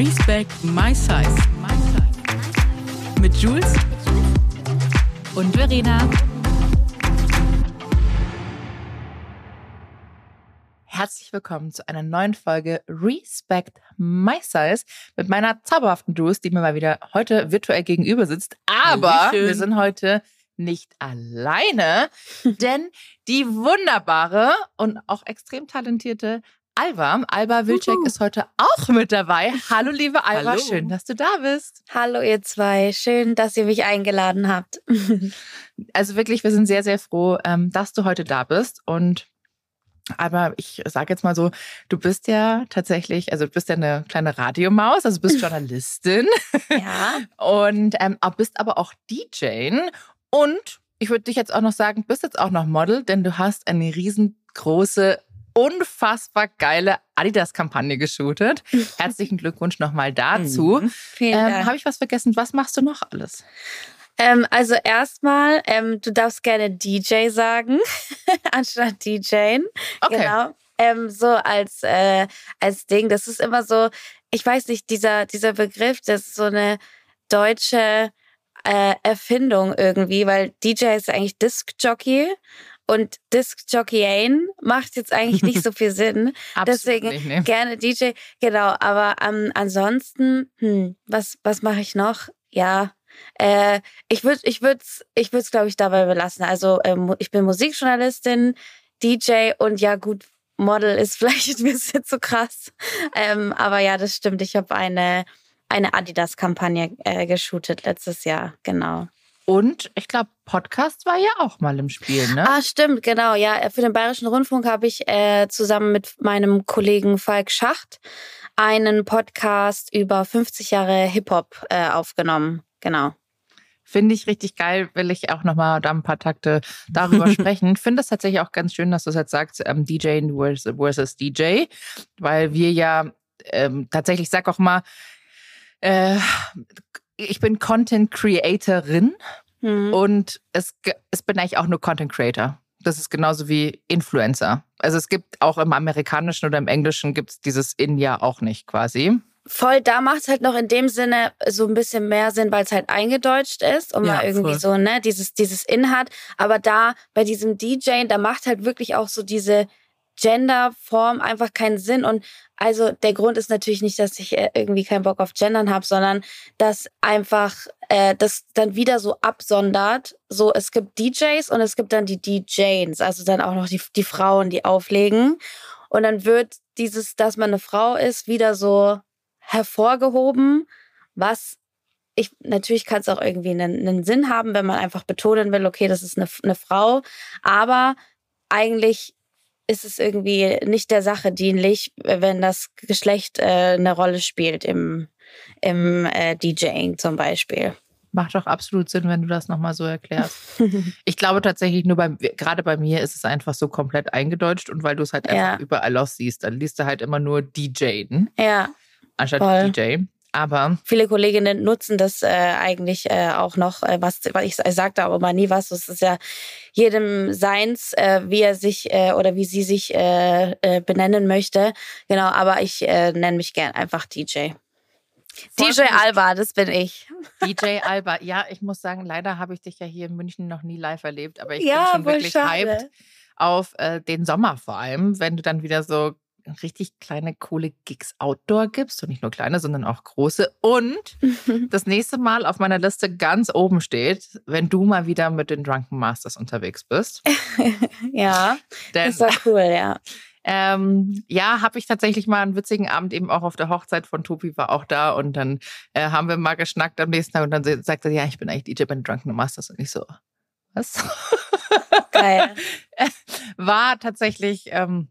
Respect My Size. Mit Jules und Verena. Herzlich willkommen zu einer neuen Folge Respect My Size mit meiner zauberhaften Jules, die mir mal wieder heute virtuell gegenüber sitzt. Aber wir sind heute nicht alleine, denn die wunderbare und auch extrem talentierte Alba, Alba Wilczek ist heute auch mit dabei. Hallo liebe Alba, Hallo. schön, dass du da bist. Hallo ihr zwei, schön, dass ihr mich eingeladen habt. Also wirklich, wir sind sehr, sehr froh, ähm, dass du heute da bist. Und aber ich sage jetzt mal so, du bist ja tatsächlich, also du bist ja eine kleine Radiomaus, also du bist Journalistin ja, und ähm, bist aber auch DJ. Und ich würde dich jetzt auch noch sagen, bist jetzt auch noch Model, denn du hast eine riesengroße, unfassbar geile Adidas-Kampagne geshootet. Herzlichen Glückwunsch nochmal dazu. Mhm. vielen Ähm, Dank. Habe ich was vergessen? Was machst du noch alles? Ähm, also erstmal, ähm, du darfst gerne DJ sagen, anstatt DJen. Okay. Genau. Ähm, so als, äh, als Ding. Das ist immer so, ich weiß nicht, dieser, dieser Begriff, das ist so eine deutsche äh, Erfindung irgendwie, weil DJ ist eigentlich Disc-Jockey und Disc-Jockeyen macht jetzt eigentlich nicht so viel Sinn. Deswegen nicht, ne? gerne DJ, genau. Aber ähm, ansonsten, hm, was, was mache ich noch? Ja, äh, ich würde, ich würde es, ich würde es, glaube ich, dabei belassen. Also ähm, ich bin Musikjournalistin, DJ und ja gut, Model ist vielleicht ein bisschen zu krass. Ähm, aber ja, das stimmt. Ich habe eine eine Adidas-Kampagne äh, geshootet letztes Jahr, genau. Und ich glaube, Podcast war ja auch mal im Spiel, ne? Ah, stimmt, genau. Ja, für den Bayerischen Rundfunk habe ich äh, zusammen mit meinem Kollegen Falk Schacht einen Podcast über 50 Jahre Hip-Hop äh, aufgenommen. Genau. Finde ich richtig geil, will ich auch nochmal da ein paar Takte darüber sprechen. Finde es tatsächlich auch ganz schön, dass du es jetzt sagst, ähm, DJ versus, versus DJ, weil wir ja ähm, tatsächlich, ich sag auch mal, äh, ich bin Content Creatorin Mhm. und es, es bin eigentlich auch nur Content Creator. Das ist genauso wie Influencer. Also es gibt auch im Amerikanischen oder im Englischen gibt es dieses In ja auch nicht quasi. Voll, da macht es halt noch in dem Sinne so ein bisschen mehr Sinn, weil es halt eingedeutscht ist und Ja, man irgendwie voll. so, ne, dieses, dieses In hat. Aber da bei diesem DJ, da macht halt wirklich auch so diese Genderform einfach keinen Sinn. Und also der Grund ist natürlich nicht, dass ich äh, irgendwie keinen Bock auf Gendern habe, sondern dass einfach äh, das dann wieder so absondert. So, es gibt DJs und es gibt dann die DJs, also dann auch noch die, die Frauen, die auflegen. Und dann wird dieses, dass man eine Frau ist, wieder so hervorgehoben, was ich natürlich kann es auch irgendwie einen, einen Sinn haben, wenn man einfach betonen will, okay, das ist eine, eine Frau, aber eigentlich ist es irgendwie nicht der Sache dienlich, wenn das Geschlecht äh, eine Rolle spielt im, im äh, DJing zum Beispiel. Macht doch absolut Sinn, wenn du das nochmal so erklärst. Ich glaube tatsächlich nur beim, gerade bei mir ist es einfach so komplett eingedeutscht und weil du es halt Ja. einfach überall aus siehst, dann liest du halt immer nur DJ ja, anstatt Voll. DJ. Aber viele Kolleginnen nutzen das äh, eigentlich äh, auch noch, äh, was was ich, ich sage da aber mal nie was. Das ist ja jedem seins, äh, wie er sich äh, oder wie sie sich äh, äh, benennen möchte. Genau, aber ich äh, nenne mich gern einfach DJ. Voll DJ. Alba, das bin ich. DJ Alba, ja, ich muss sagen, leider habe ich dich ja hier in München noch nie live erlebt, aber ich Ja, bin schon wirklich schade. hyped auf äh, den Sommer vor allem, wenn du dann wieder so richtig kleine, coole Gigs Outdoor gibst und nicht nur kleine, sondern auch große. Und das nächste Mal auf meiner Liste ganz oben steht, wenn du mal wieder mit den Drunken Masters unterwegs bist. ja, Denn das war cool, ja. ähm, ja, habe ich tatsächlich mal einen witzigen Abend eben auch auf der Hochzeit von Tobi war auch da und dann äh, haben wir mal geschnackt am nächsten Tag und dann sagte er, ja, ich bin eigentlich DJ bei den Drunken Masters und ich so, was? Geil. war tatsächlich, ähm,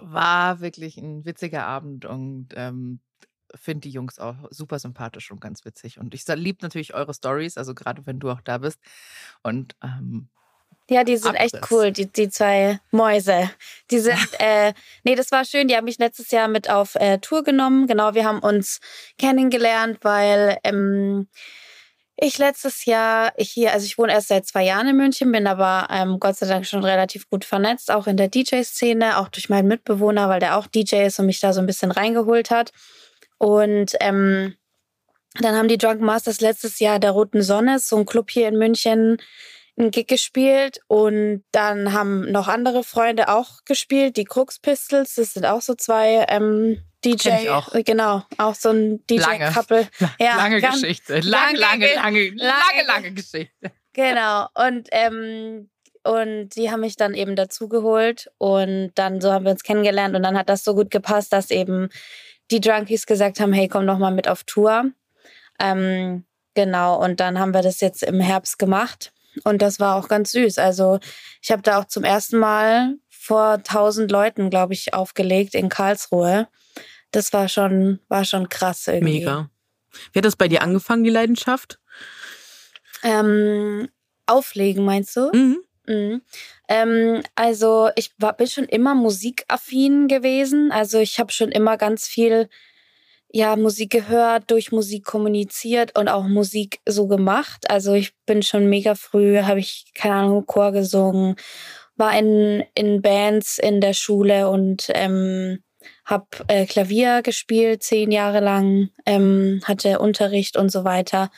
war wirklich ein witziger Abend und ähm, finde die Jungs auch super sympathisch und ganz witzig. Und ich liebe natürlich eure Stories, also gerade wenn du auch da bist. Und ähm, Ja, die sind echt cool, die, die zwei Mäuse. Die sind, äh, nee, das war schön. Die haben mich letztes Jahr mit auf äh, Tour genommen. Genau, wir haben uns kennengelernt, weil ähm, ich letztes Jahr hier, also ich wohne erst seit zwei Jahren in München, bin aber ähm, Gott sei Dank schon relativ gut vernetzt, auch in der DJ-Szene, auch durch meinen Mitbewohner, weil der auch DJ ist und mich da so ein bisschen reingeholt hat. Und ähm, dann haben die Drunken Masters letztes Jahr der Roten Sonne, so ein Club hier in München, einen Gig gespielt und dann haben noch andere Freunde auch gespielt, die Crux Pistols, das sind auch so zwei ähm, DJ, auch. genau, auch so ein DJ-Couple. Ja, lange Geschichte, lange, lange, lange, lange, lange, lange Geschichte. Genau und ähm, und die haben mich dann eben dazugeholt und dann so haben wir uns kennengelernt und dann hat das so gut gepasst, dass eben die Drunkies gesagt haben, hey, komm doch mal mit auf Tour. Ähm, genau, und dann haben wir das jetzt im Herbst gemacht und das war auch ganz süß. Also ich habe da auch zum ersten Mal vor tausend Leuten, glaube ich, aufgelegt in Karlsruhe. Das war schon, war schon krass irgendwie. Mega. Wie hat das bei dir angefangen, die Leidenschaft? Ähm, auflegen, meinst du? Mhm. Mhm. Ähm, also ich war, bin schon immer musikaffin gewesen. Also ich habe schon immer ganz viel ja, Musik gehört, durch Musik kommuniziert und auch Musik so gemacht. Also ich bin schon mega früh, habe ich, keine Ahnung, Chor gesungen, war in, in Bands in der Schule und ähm, habe äh, Klavier gespielt, zehn Jahre lang, ähm, hatte Unterricht und so weiter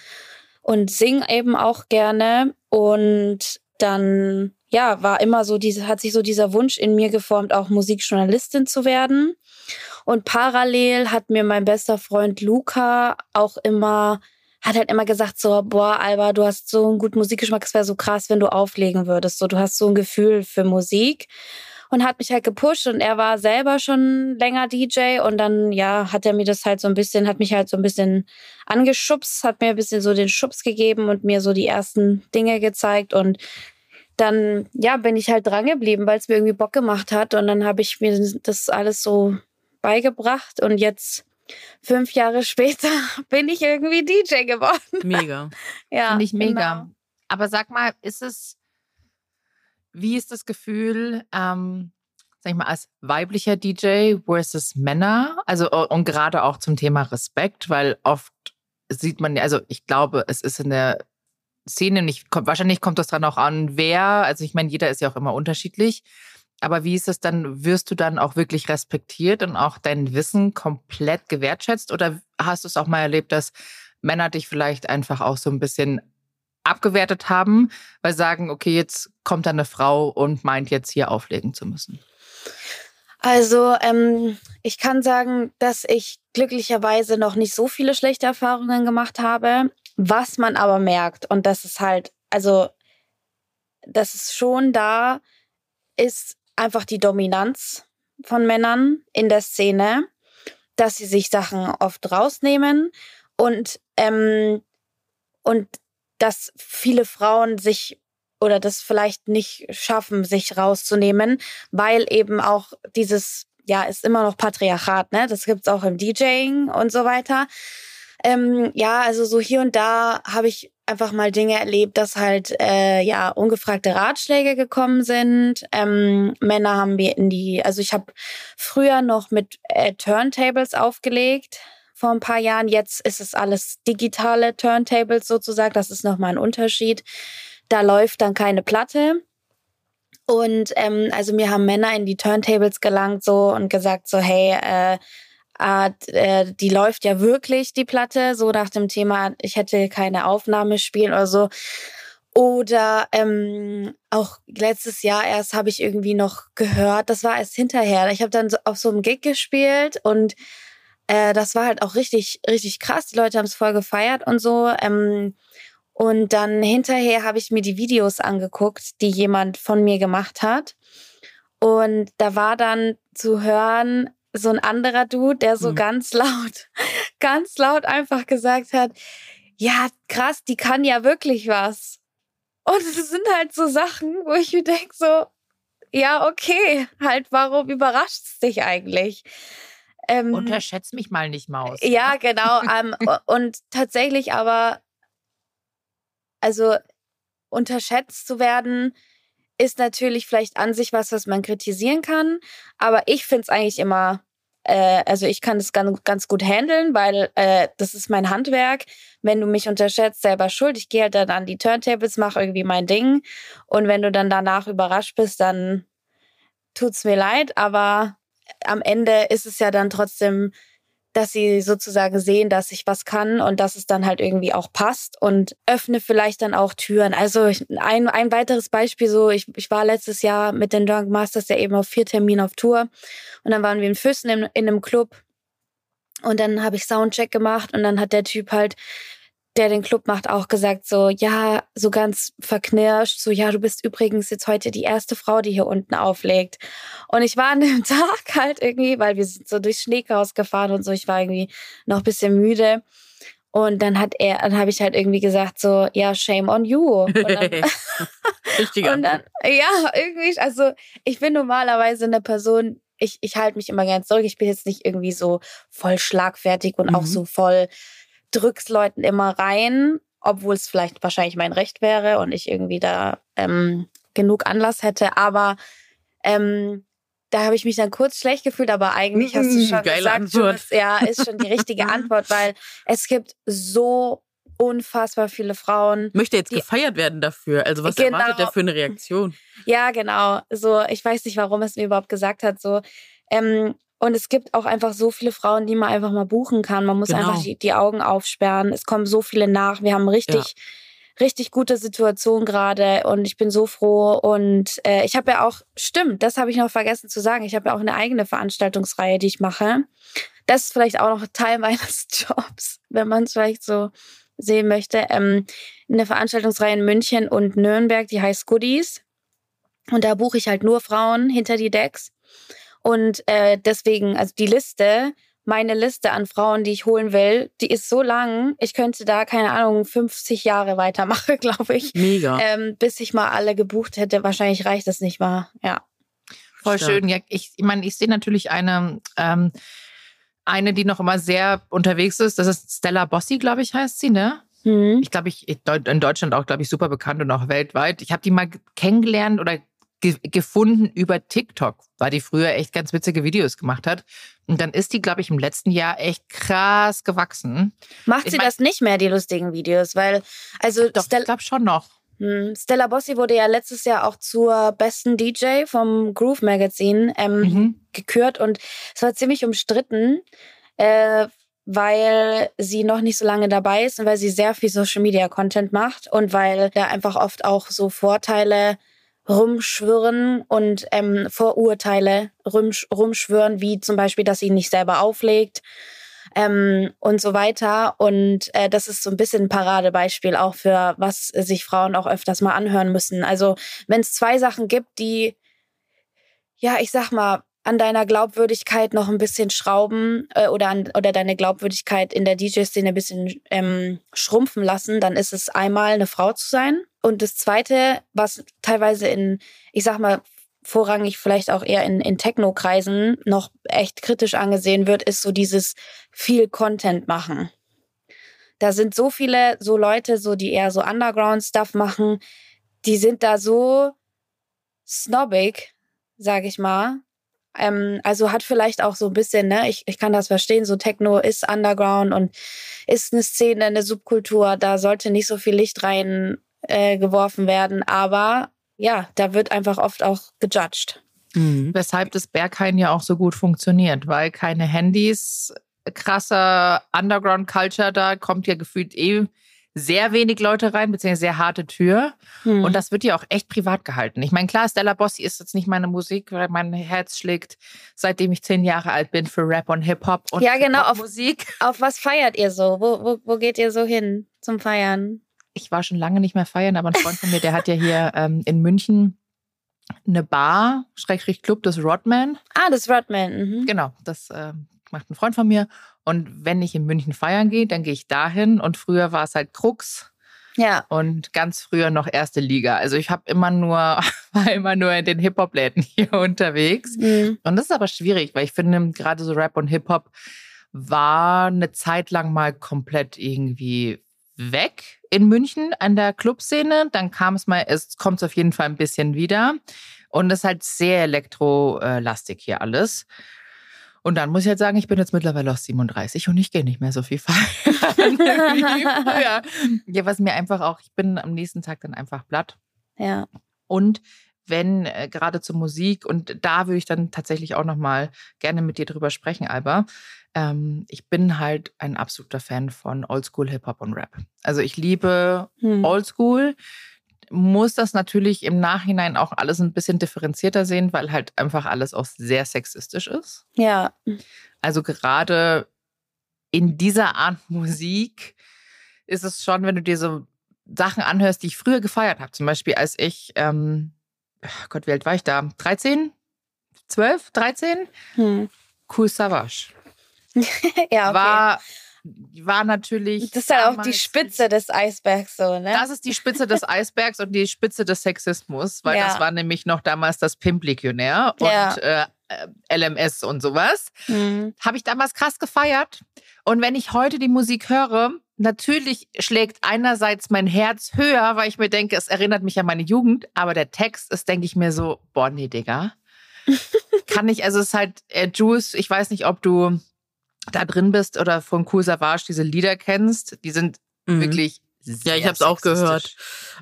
und sing eben auch gerne. Und dann, ja, war immer so diese, hat sich so dieser Wunsch in mir geformt, auch Musikjournalistin zu werden. Und parallel hat mir mein bester Freund Luca auch immer, hat halt immer gesagt so, boah, Alba, du hast so einen guten Musikgeschmack, es wäre so krass, wenn du auflegen würdest. So, du hast so ein Gefühl für Musik und hat mich halt gepusht und er war selber schon länger DJ und dann ja hat er mir das halt so ein bisschen hat mich halt so ein bisschen angeschubst hat mir ein bisschen so den Schubs gegeben und mir so die ersten Dinge gezeigt und dann ja bin ich halt dran geblieben weil es mir irgendwie Bock gemacht hat und dann habe ich mir das alles so beigebracht und jetzt fünf Jahre später bin ich irgendwie DJ geworden. Mega. ja, Finde ich mega. Genau. Aber sag mal, ist es, wie ist das Gefühl, ähm, sag ich mal, als weiblicher DJ versus Männer? Also, und gerade auch zum Thema Respekt, weil oft sieht man, also ich glaube, es ist in der Szene nicht, kommt, wahrscheinlich kommt das dran auch an, wer, also ich meine, jeder ist ja auch immer unterschiedlich. Aber wie ist es dann? Wirst du dann auch wirklich respektiert und auch dein Wissen komplett gewertschätzt? Oder hast du es auch mal erlebt, dass Männer dich vielleicht einfach auch so ein bisschen abgewertet haben, weil sagen, okay, jetzt kommt da eine Frau und meint jetzt hier auflegen zu müssen? Also ähm, ich kann sagen, dass ich glücklicherweise noch nicht so viele schlechte Erfahrungen gemacht habe. Was man aber merkt, und das ist halt, also das ist schon da, ist einfach die Dominanz von Männern in der Szene, dass sie sich Sachen oft rausnehmen und ähm, und dass viele Frauen sich oder das vielleicht nicht schaffen, sich rauszunehmen, weil eben auch dieses ja ist immer noch Patriarchat, ne? Das gibt's auch im DJing und so weiter. Ähm, ja, also so hier und da habe ich einfach mal Dinge erlebt, dass halt äh, ja ungefragte Ratschläge gekommen sind. Ähm, Männer haben wir in die, also ich habe früher noch mit äh, Turntables aufgelegt vor ein paar Jahren. Jetzt ist es alles digitale Turntables sozusagen. Das ist nochmal ein Unterschied. Da läuft dann keine Platte. Und ähm, also mir haben Männer in die Turntables gelangt so und gesagt so, hey, äh, äh, die läuft ja wirklich, die Platte, so nach dem Thema, ich hätte keine Aufnahme spielen oder so. Oder ähm, auch letztes Jahr erst habe ich irgendwie noch gehört, das war erst hinterher. Ich habe dann auf so einem Gig gespielt und äh, das war halt auch richtig, richtig krass. Die Leute haben es voll gefeiert und so. Ähm, und dann hinterher habe ich mir die Videos angeguckt, die jemand von mir gemacht hat. Und da war dann zu hören, so ein anderer Dude, der so mhm. ganz laut, ganz laut einfach gesagt hat, ja, krass, die kann ja wirklich was. Und es sind halt so Sachen, wo ich mir denke so, ja, okay, halt, warum überrascht es dich eigentlich? Ähm, Unterschätzt mich mal nicht, Maus. Ja, genau. ähm, und tatsächlich aber, also unterschätzt zu werden, ist natürlich vielleicht an sich was, was man kritisieren kann. Aber ich finde es eigentlich immer äh, also ich kann das ganz, ganz gut handeln, weil äh, das ist mein Handwerk. Wenn du mich unterschätzt, selber schuld. Ich gehe halt dann an die Turntables, mache irgendwie mein Ding. Und wenn du dann danach überrascht bist, dann tut's mir leid. Aber am Ende ist es ja dann trotzdem dass sie sozusagen sehen, dass ich was kann und dass es dann halt irgendwie auch passt und öffne vielleicht dann auch Türen. Also ein, ein weiteres Beispiel, so ich, ich war letztes Jahr mit den Drunk Masters ja eben auf vier Terminen auf Tour und dann waren wir in Füssen in, in einem Club und dann habe ich Soundcheck gemacht und dann hat der Typ halt der den Club macht, auch gesagt, so, ja, so ganz verknirscht, so, ja, du bist übrigens jetzt heute die erste Frau, die hier unten auflegt. Und ich war an dem Tag halt irgendwie, weil wir sind so durchs Schneechaos gefahren und so, ich war irgendwie noch ein bisschen müde. Und dann hat er, dann habe ich halt irgendwie gesagt, so, ja, shame on you. Und dann, Richtig. und dann ja, irgendwie, also ich bin normalerweise eine Person, ich, ich halte mich immer ganz zurück. Ich bin jetzt nicht irgendwie so voll schlagfertig und Mhm. auch so voll drück's Leuten immer rein, obwohl es vielleicht wahrscheinlich mein Recht wäre und ich irgendwie da ähm, genug Anlass hätte. Aber ähm, da habe ich mich dann kurz schlecht gefühlt, aber eigentlich hast du Mm, schon geile gesagt, Antwort. Jules, ja, ist schon die richtige Antwort, weil es gibt so unfassbar viele Frauen. Möchte jetzt Die- gefeiert werden dafür. Also was Genau. erwartet er für eine Reaktion? Ja, genau. So, ich weiß nicht, warum es mir überhaupt gesagt hat. So, ähm, und es gibt auch einfach so viele Frauen, die man einfach mal buchen kann. Man muss Genau. einfach die, die Augen aufsperren. Es kommen so viele nach. Wir haben richtig, richtig gute Situation gerade und ich bin so froh. Und äh, ich habe ja auch, stimmt, das habe ich noch vergessen zu sagen. Ich habe ja auch eine eigene Veranstaltungsreihe, die ich mache. Das ist vielleicht auch noch Teil meines Jobs, wenn man es vielleicht so sehen möchte. Ähm, eine Veranstaltungsreihe in München und Nürnberg, die heißt Goodies. Und da buche ich halt nur Frauen hinter die Decks. Und äh, deswegen, also die Liste, meine Liste an Frauen, die ich holen will, die ist so lang, ich könnte da, keine Ahnung, 50 Jahre weitermachen, glaube ich. Mega. Ähm, bis ich mal alle gebucht hätte. Wahrscheinlich reicht das nicht mal. Ja. Voll Stark. schön. Ja, ich, ich meine, ich sehe natürlich eine, ähm, eine, die noch immer sehr unterwegs ist. Das ist Stella Bossi, glaube ich, heißt sie, ne? Hm. Ich glaube, ich in Deutschland auch, glaube ich, super bekannt und auch weltweit. Ich habe die mal kennengelernt oder ge gefunden über TikTok, weil die früher echt ganz witzige Videos gemacht hat. Und dann ist die, glaube ich, im letzten Jahr echt krass gewachsen. Macht Ich sie mein- das nicht mehr, die lustigen Videos? Weil, also Doch, Stella, ich glaube schon noch. Hm, Stella Bossi wurde ja letztes Jahr auch zur besten DJ vom Groove Magazine ähm, Mhm. gekürt und es war ziemlich umstritten, äh, weil sie noch nicht so lange dabei ist und weil sie sehr viel Social Media Content macht und weil da einfach oft auch so Vorteile rumschwirren und ähm, Vorurteile rumsch rumschwirren, wie zum Beispiel, dass sie nicht selber auflegt ähm, und so weiter. Und äh, das ist so ein bisschen ein Paradebeispiel auch für, was sich Frauen auch öfters mal anhören müssen. Also wenn es zwei Sachen gibt, die, ja, ich sag mal, an deiner Glaubwürdigkeit noch ein bisschen schrauben äh, oder, an, oder deine Glaubwürdigkeit in der DJ-Szene ein bisschen ähm, schrumpfen lassen, dann ist es einmal eine Frau zu sein. Und das Zweite, was teilweise in, ich sag mal, vorrangig vielleicht auch eher in, in Techno-Kreisen noch echt kritisch angesehen wird, ist so dieses viel Content machen. Da sind so viele so Leute, so die eher so Underground-Stuff machen, die sind da so snobbig, sag ich mal. Ähm, also hat vielleicht auch so ein bisschen, ne, ich, ich kann das verstehen, so Techno ist Underground und ist eine Szene, eine Subkultur, da sollte nicht so viel Licht rein äh, geworfen werden, aber ja, da wird einfach oft auch gejudged. Mhm. Weshalb das Berghain ja auch so gut funktioniert, weil keine Handys, krasser Underground-Culture, da kommt ja gefühlt eh sehr wenig Leute rein, beziehungsweise sehr harte Tür. Hm. Und das wird ja auch echt privat gehalten. Ich meine, klar, Stella Bossi ist jetzt nicht meine Musik, weil mein Herz schlägt, seitdem ich zehn Jahre alt bin, für Rap und Hip-Hop und Ja, genau, auf- Musik. Auf was feiert ihr so? Wo, wo, wo geht ihr so hin zum Feiern? Ich war schon lange nicht mehr feiern, aber ein Freund von mir, der hat ja hier ähm, in München eine Bar, Schrägstrich Club, das Rodman. Ah, das Rodman. Mhm. Genau, das äh, macht ein Freund von mir. Und wenn ich in München feiern gehe, dann gehe ich dahin. Und früher war es halt Krux Ja. und ganz früher noch erste Liga. Also ich habe immer nur, war immer nur in den Hip-Hop-Läden hier unterwegs. Mhm. Und das ist aber schwierig, weil ich finde, gerade so Rap und Hip-Hop war eine Zeit lang mal komplett irgendwie weg in München an der Clubszene. Dann kam es mal, es kommt auf jeden Fall ein bisschen wieder. Und es ist halt sehr elektrolastig hier alles. Und dann muss ich halt sagen, ich bin jetzt mittlerweile auch 37 und ich gehe nicht mehr so viel wie früher. Ja, was mir einfach auch, ich bin am nächsten Tag dann einfach platt. Ja. Und wenn äh, gerade zur Musik und da würde ich dann tatsächlich auch noch mal gerne mit dir drüber sprechen, Alba. Ähm, ich bin halt ein absoluter Fan von Oldschool Hip Hop und Rap. Also ich liebe Hm. Oldschool. Muss das natürlich im Nachhinein auch alles ein bisschen differenzierter sehen, weil halt einfach alles auch sehr sexistisch ist. Ja. Also gerade in dieser Art Musik ist es schon, wenn du dir so Sachen anhörst, die ich früher gefeiert habe. Zum Beispiel, als ich, ähm, ach Gott, wie alt war ich da? 13? 12? 13? Hm. Cool Savage. ja, okay. War, war natürlich. das ist halt auch die Spitze des Eisbergs so, ne? Das ist die Spitze des Eisbergs und die Spitze des Sexismus, weil Ja. das war nämlich noch damals das Pimp-Legionär und Ja. äh, äh, LMS und sowas. Hm. Habe ich damals krass gefeiert. Und wenn ich heute die Musik höre, natürlich schlägt einerseits mein Herz höher, weil ich mir denke, es erinnert mich an meine Jugend, aber der Text ist, denke ich mir so, boah, nee, Digga. Kann ich, also es ist halt, äh, Juice, ich weiß nicht, ob du da drin bist oder von Cool Savage diese Lieder kennst. Die sind Mhm. wirklich Ja, sehr ich habe es auch gehört.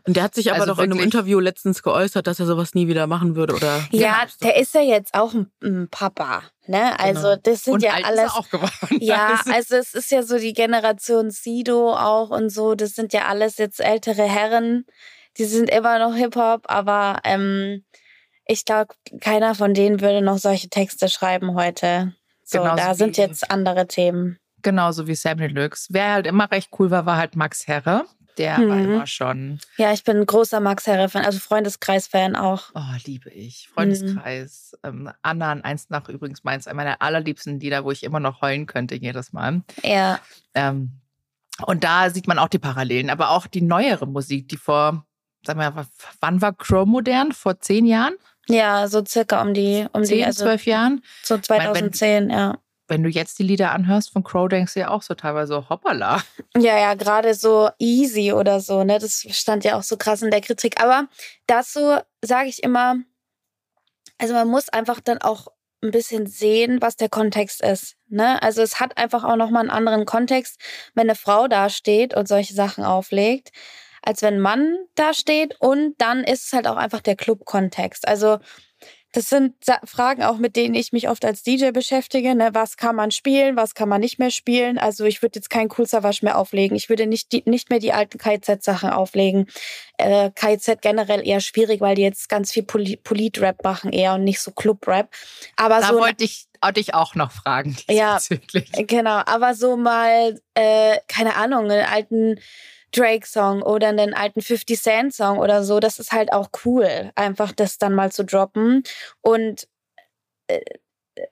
Und der hat sich aber Also doch in einem Interview letztens geäußert, dass er sowas nie wieder machen würde, oder? Ja, Genau. der ist ja jetzt auch ein, Papa, ne? Also das sind Und ja alt ist alles. er auch geworden. Ja, Also- also es ist ja so die Generation Sido auch und so. Das sind ja alles jetzt ältere Herren. Die sind immer noch Hip-Hop, aber ähm, ich glaube, keiner von denen würde noch solche Texte schreiben heute. So, Genauso da sind jetzt andere Themen. Genauso wie Sam Deluxe. Wer halt immer recht cool war, war halt Max Herre. Der war Mhm. immer schon, Ja, ich bin ein großer Max Herre-Fan, also Freundeskreis-Fan auch. oh, liebe ich. Mhm. Freundeskreis. Ähm, Anna an eins nach übrigens meins, einer meiner allerliebsten Lieder, wo ich immer noch heulen könnte jedes Mal. Ja, Ähm, und da sieht man auch die Parallelen, aber auch die neuere Musik, die vor, sag mal, w- wann war Crow modern? Vor zehn Jahren? Ja, so circa um die, um Zehn, die, also zwölf Jahren? so 2010, ja. Wenn du jetzt die Lieder anhörst von Crow, denkst du ja auch so teilweise, so, hoppala. Ja, ja, gerade so easy oder so, ne? Das stand ja auch so krass in der Kritik. Aber dazu sage ich immer, also man muss einfach dann auch ein bisschen sehen, was der Kontext ist. Ne? Also es hat einfach auch nochmal einen anderen Kontext, wenn eine Frau da steht und solche Sachen auflegt, als wenn Mann da steht. Und dann ist es halt auch einfach der Club-Kontext. Also das sind Fragen auch, mit denen ich mich oft als DJ beschäftige. Ne? Was kann man spielen, was kann man nicht mehr spielen? Also ich würde jetzt keinen Cool Savage mehr auflegen. Ich würde nicht, die, nicht mehr die alten KZ-Sachen auflegen. Äh, KZ generell eher schwierig, weil die jetzt ganz viel Poli Polit-Rap machen eher und nicht so Club-Rap. Aber Da so wollte ich wollte ich auch noch fragen. Ja. Genau, aber so mal, äh, keine Ahnung, einen alten Drake-Song oder einen alten 50 Cent-Song oder so, das ist halt auch cool, einfach das dann mal zu droppen. Und äh,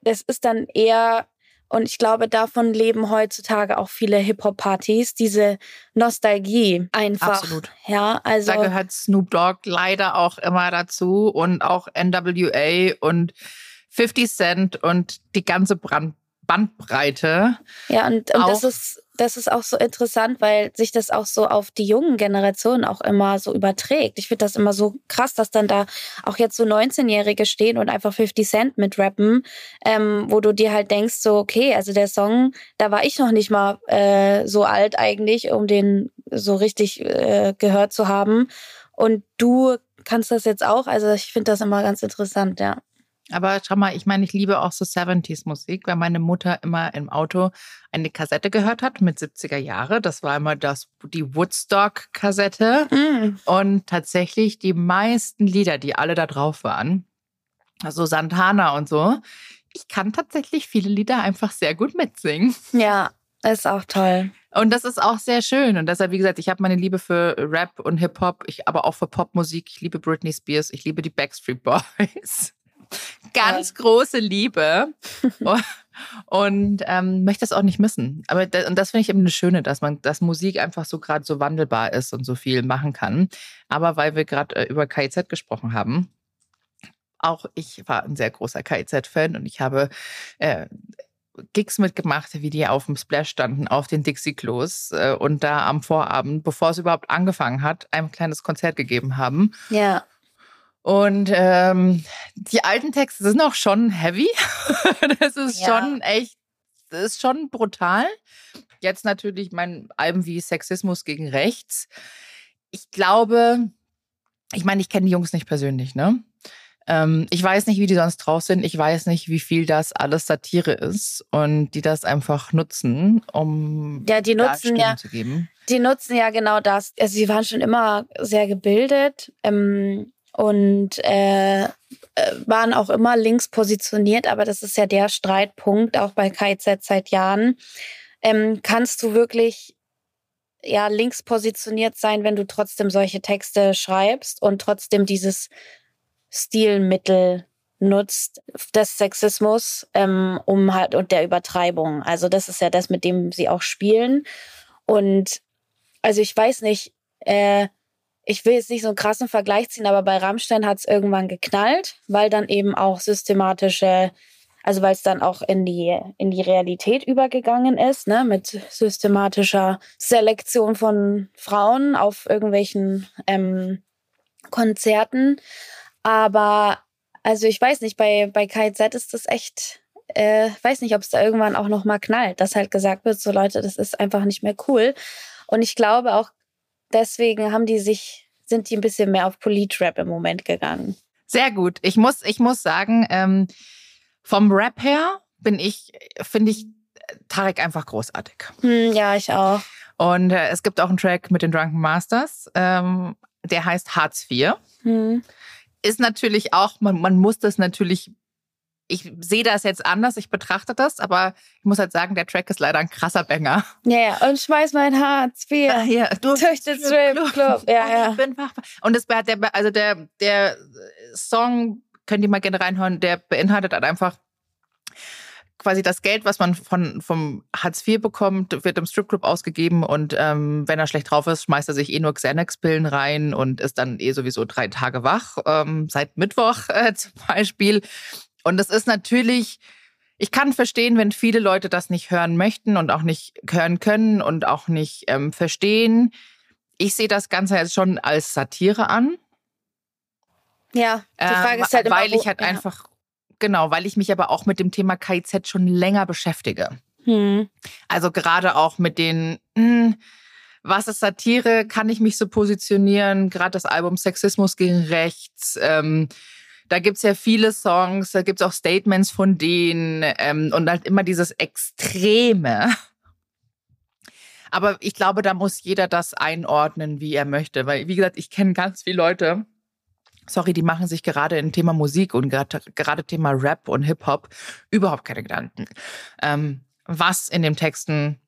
das ist dann eher, und ich glaube, davon leben heutzutage auch viele Hip-Hop-Partys, diese Nostalgie einfach. Absolut. Ja, also. Da gehört Snoop Dogg leider auch immer dazu und auch NWA und 50 Cent und die ganze Brand Bandbreite. Ja, und, und das ist, das ist auch so interessant, weil sich das auch so auf die jungen Generationen auch immer so überträgt. Ich finde das immer so krass, dass dann da auch jetzt so 19-Jährige stehen und einfach 50 Cent mitrappen, ähm, wo du dir halt denkst, so, okay, also der Song, da war ich noch nicht mal äh, so alt eigentlich, um den so richtig äh, gehört zu haben. Und du kannst das jetzt auch. Also ich finde das immer ganz interessant, ja. Aber schau mal, ich meine, ich liebe auch so 70s Musik, weil meine Mutter immer im Auto eine Kassette gehört hat mit 70er Jahre. Das war immer das, die Woodstock-Kassette. Mm. Und tatsächlich die meisten Lieder, die alle da drauf waren, also Santana und so, ich kann tatsächlich viele Lieder einfach sehr gut mitsingen. Ja, ist auch toll. Und das ist auch sehr schön. Und deshalb, wie gesagt, ich habe meine Liebe für Rap und Hip-Hop, ich aber auch für Popmusik. Ich liebe Britney Spears, ich liebe die Backstreet Boys. Ganz große Liebe. und ähm, möchte das auch nicht missen. Aber da, und das finde ich eben das Schöne, dass man, dass Musik einfach so gerade so wandelbar ist und so viel machen kann. Aber weil wir gerade äh, über KIZ gesprochen haben, auch ich war ein sehr großer KIZ-Fan und ich habe äh, Gigs mitgemacht, wie die auf dem Splash standen, auf den Dixie-Klos äh, und da am Vorabend, bevor es überhaupt angefangen hat, ein kleines Konzert gegeben haben. Ja. Und ähm, die alten Texte sind auch schon heavy. das ist Ja. schon echt, das ist schon brutal. Jetzt natürlich mein Alben wie Sexismus gegen Rechts. Ich glaube, ich meine, ich kenne die Jungs nicht persönlich, ne? Ähm, ich weiß nicht, wie die sonst drauf sind. Ich weiß nicht, wie viel das alles Satire ist und die das einfach nutzen, um ja, die nutzen ja, zu geben. Die nutzen ja genau das. Also sie waren schon immer sehr gebildet ähm, und äh, äh waren auch immer links positioniert, aber das ist ja der Streitpunkt auch bei KZ seit Jahren. Ähm, kannst du wirklich ja links positioniert sein, wenn du trotzdem solche Texte schreibst und trotzdem dieses Stilmittel nutzt des Sexismus ähm, um halt und der Übertreibung. Also das ist ja das, mit dem sie auch spielen. Und also ich weiß nicht, äh, ich will jetzt nicht so einen krassen Vergleich ziehen, aber bei Rammstein hat es irgendwann geknallt, weil dann eben auch systematische, also weil es dann auch in die, in die Realität übergegangen ist, ne, mit systematischer Selektion von Frauen auf irgendwelchen ähm, Konzerten. Aber also ich weiß nicht, bei, bei KZ ist das echt, äh, weiß nicht, ob es da irgendwann auch nochmal knallt, dass halt gesagt wird, so Leute, das ist einfach nicht mehr cool. Und ich glaube auch deswegen haben die sich, sind die ein bisschen mehr auf Politrap im Moment gegangen. Sehr gut. Ich muss, ich muss sagen, ähm, vom Rap her bin ich, finde ich Tarek einfach großartig. Hm, ja, ich auch. Und äh, es gibt auch einen Track mit den Drunken Masters, ähm, der heißt Hartz IV. Hm ist natürlich auch, man, man muss das natürlich, ich sehe das jetzt anders, ich betrachte das, aber ich muss halt sagen, der Track ist leider ein krasser Banger. Ja, ja. und schmeiß mein Hartz IV ah, ja, durch den Strip Club. Ja, ja. Und das, der, also der, der Song, könnt ihr mal gerne reinhören, der beinhaltet halt einfach quasi das Geld, was man von, vom Hartz IV bekommt, wird im Stripclub ausgegeben und ähm, wenn er schlecht drauf ist, schmeißt er sich eh nur Xanax-Pillen rein und ist dann eh sowieso drei Tage wach, ähm, seit Mittwoch äh, zum Beispiel. Und das ist natürlich, ich kann verstehen, wenn viele Leute das nicht hören möchten und auch nicht hören können und auch nicht ähm, verstehen. Ich sehe das Ganze jetzt schon als Satire an. Ja, die Frage ähm, ist halt immer, weil ich halt ja. einfach Genau, weil ich mich aber auch mit dem Thema KIZ schon länger beschäftige. Hm. Also gerade auch mit den, hm, was ist Satire, kann ich mich so positionieren, gerade das Album Sexismus gegen Rechts. Ähm, da gibt's ja viele Songs, da gibt's auch Statements von denen ähm, und halt immer dieses Extreme. Aber ich glaube, da muss jeder das einordnen, wie er möchte. Weil, wie gesagt, ich kenne ganz viele Leute, sorry, die machen sich gerade im Thema Musik und gerade, gerade Thema Rap und Hip-Hop überhaupt keine Gedanken. Ähm, was in den Texten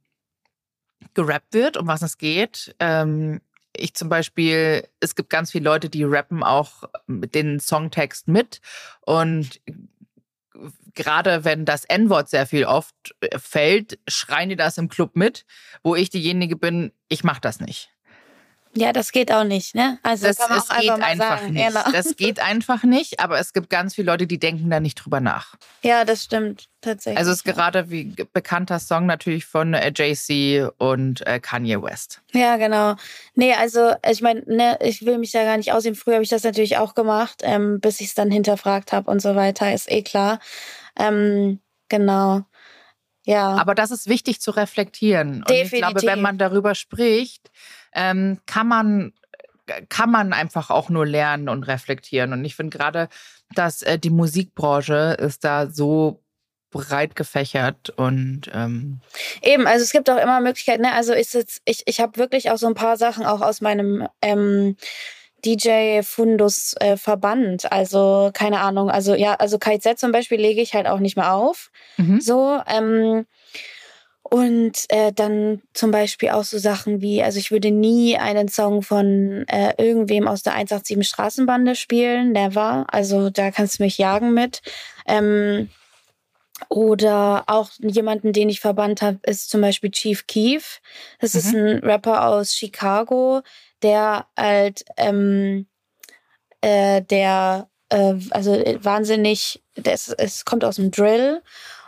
gerappt wird, um was es geht. Ähm, ich zum Beispiel, es gibt ganz viele Leute, die rappen auch den Songtext mit und gerade wenn das N-Wort sehr viel oft fällt, schreien die das im Club mit, wo ich diejenige bin, ich mach das nicht. Ja, das geht auch nicht, ne? Also das, kann man auch geht einfach, einfach sagen. nicht. Genau. Das geht einfach nicht, aber es gibt ganz viele Leute, die denken da nicht drüber nach. Ja, das stimmt tatsächlich. Also es ist gerade wie bekannter Song natürlich von äh, Jay-Z und äh, Kanye West. Ja, genau. Nee, also ich meine, ne, ich will mich da gar nicht aussehen. Früher habe ich das natürlich auch gemacht, ähm, bis ich es dann hinterfragt habe und so weiter, ist eh klar. Ähm, genau. Ja. Aber das ist wichtig zu reflektieren. Und Definitiv. ich glaube, wenn man darüber spricht, ähm, kann man kann man einfach auch nur lernen und reflektieren. Und ich finde gerade, dass äh, die Musikbranche ist da so breit gefächert und ähm eben, also es gibt auch immer Möglichkeiten. Ne? Also ist jetzt, ich, ich habe wirklich auch so ein paar Sachen auch aus meinem ähm, DJ-Fundus äh, verbannt. Also keine Ahnung. Also ja, also KZ zum Beispiel lege ich halt auch nicht mehr auf. Mhm. So. Ähm, und äh, dann zum Beispiel auch so Sachen wie, also ich würde nie einen Song von äh, irgendwem aus der 187 Straßenbande spielen, never. Also da kannst du mich jagen mit. Ähm, oder auch jemanden, den ich verbannt habe, ist zum Beispiel Chief Keef. Das mhm. ist ein Rapper aus Chicago, der halt, ähm, äh, der, äh, also wahnsinnig, es kommt aus dem Drill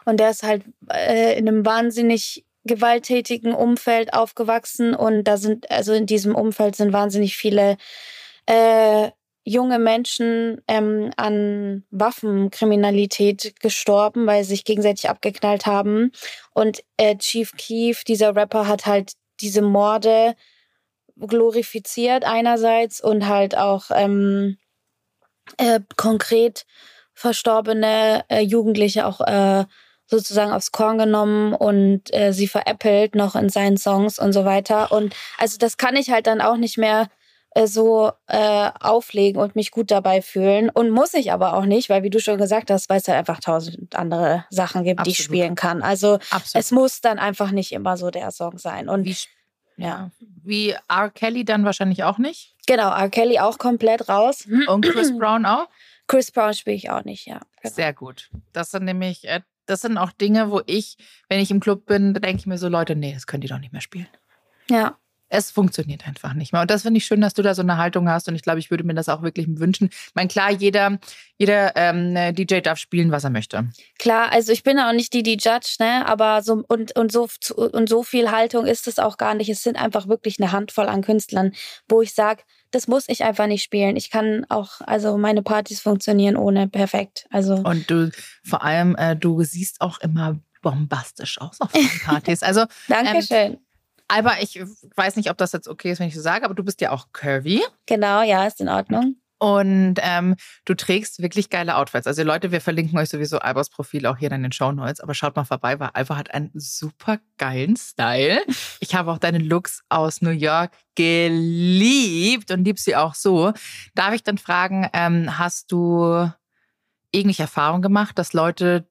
und der ist halt äh, in einem wahnsinnig gewalttätigen Umfeld aufgewachsen. Und da sind, also in diesem Umfeld sind wahnsinnig viele äh, junge Menschen ähm, an Waffenkriminalität gestorben, weil sie sich gegenseitig abgeknallt haben. Und äh, Chief Keef, dieser Rapper, hat halt diese Morde glorifiziert einerseits und halt auch ähm, äh, konkret verstorbene äh, Jugendliche auch äh, sozusagen aufs Korn genommen und äh, sie veräppelt noch in seinen Songs und so weiter. Und also das kann ich halt dann auch nicht mehr äh, so äh, auflegen und mich gut dabei fühlen. Und muss ich aber auch nicht, weil wie du schon gesagt hast, weil es halt einfach tausend andere Sachen gibt, Absolut. die ich spielen kann. Also Absolut. es muss dann einfach nicht immer so der Song sein. Und wie, ja. wie R. Kelly dann wahrscheinlich auch nicht. Genau, R. Kelly auch komplett raus. Und Chris Brown auch. Chris Brown spiele ich auch nicht, ja. Genau. Sehr gut. Das sind nämlich, äh, das sind auch Dinge, wo ich, wenn ich im Club bin, denke ich mir so, Leute, nee, das können die doch nicht mehr spielen. Ja. Es funktioniert einfach nicht mehr. Und das finde ich schön, dass du da so eine Haltung hast. Und ich glaube, ich würde mir das auch wirklich wünschen. Ich meine, klar, jeder, jeder ähm, DJ darf spielen, was er möchte. Klar, also ich bin auch nicht die, die judge, ne? Aber so und, und so und so viel Haltung ist es auch gar nicht. Es sind einfach wirklich eine Handvoll an Künstlern, wo ich sage, das muss ich einfach nicht spielen. Ich kann auch, also meine Partys funktionieren ohne perfekt. Also Und du, vor allem, äh, du siehst auch immer bombastisch aus auf den Partys. Also, Dankeschön. Aber ich weiß nicht, ob das jetzt okay ist, wenn ich so sage, aber du bist ja auch curvy. genau, ja, ist in Ordnung. Und ähm, du trägst wirklich geile Outfits. Also Leute, wir verlinken euch sowieso Albers Profil auch hier in den Show Notes. Aber schaut mal vorbei, weil Alba hat einen super geilen Style. Ich habe auch deine Looks aus New York geliebt und lieb sie auch so. Darf ich dann fragen, ähm, hast du irgendwelche Erfahrungen gemacht, dass Leute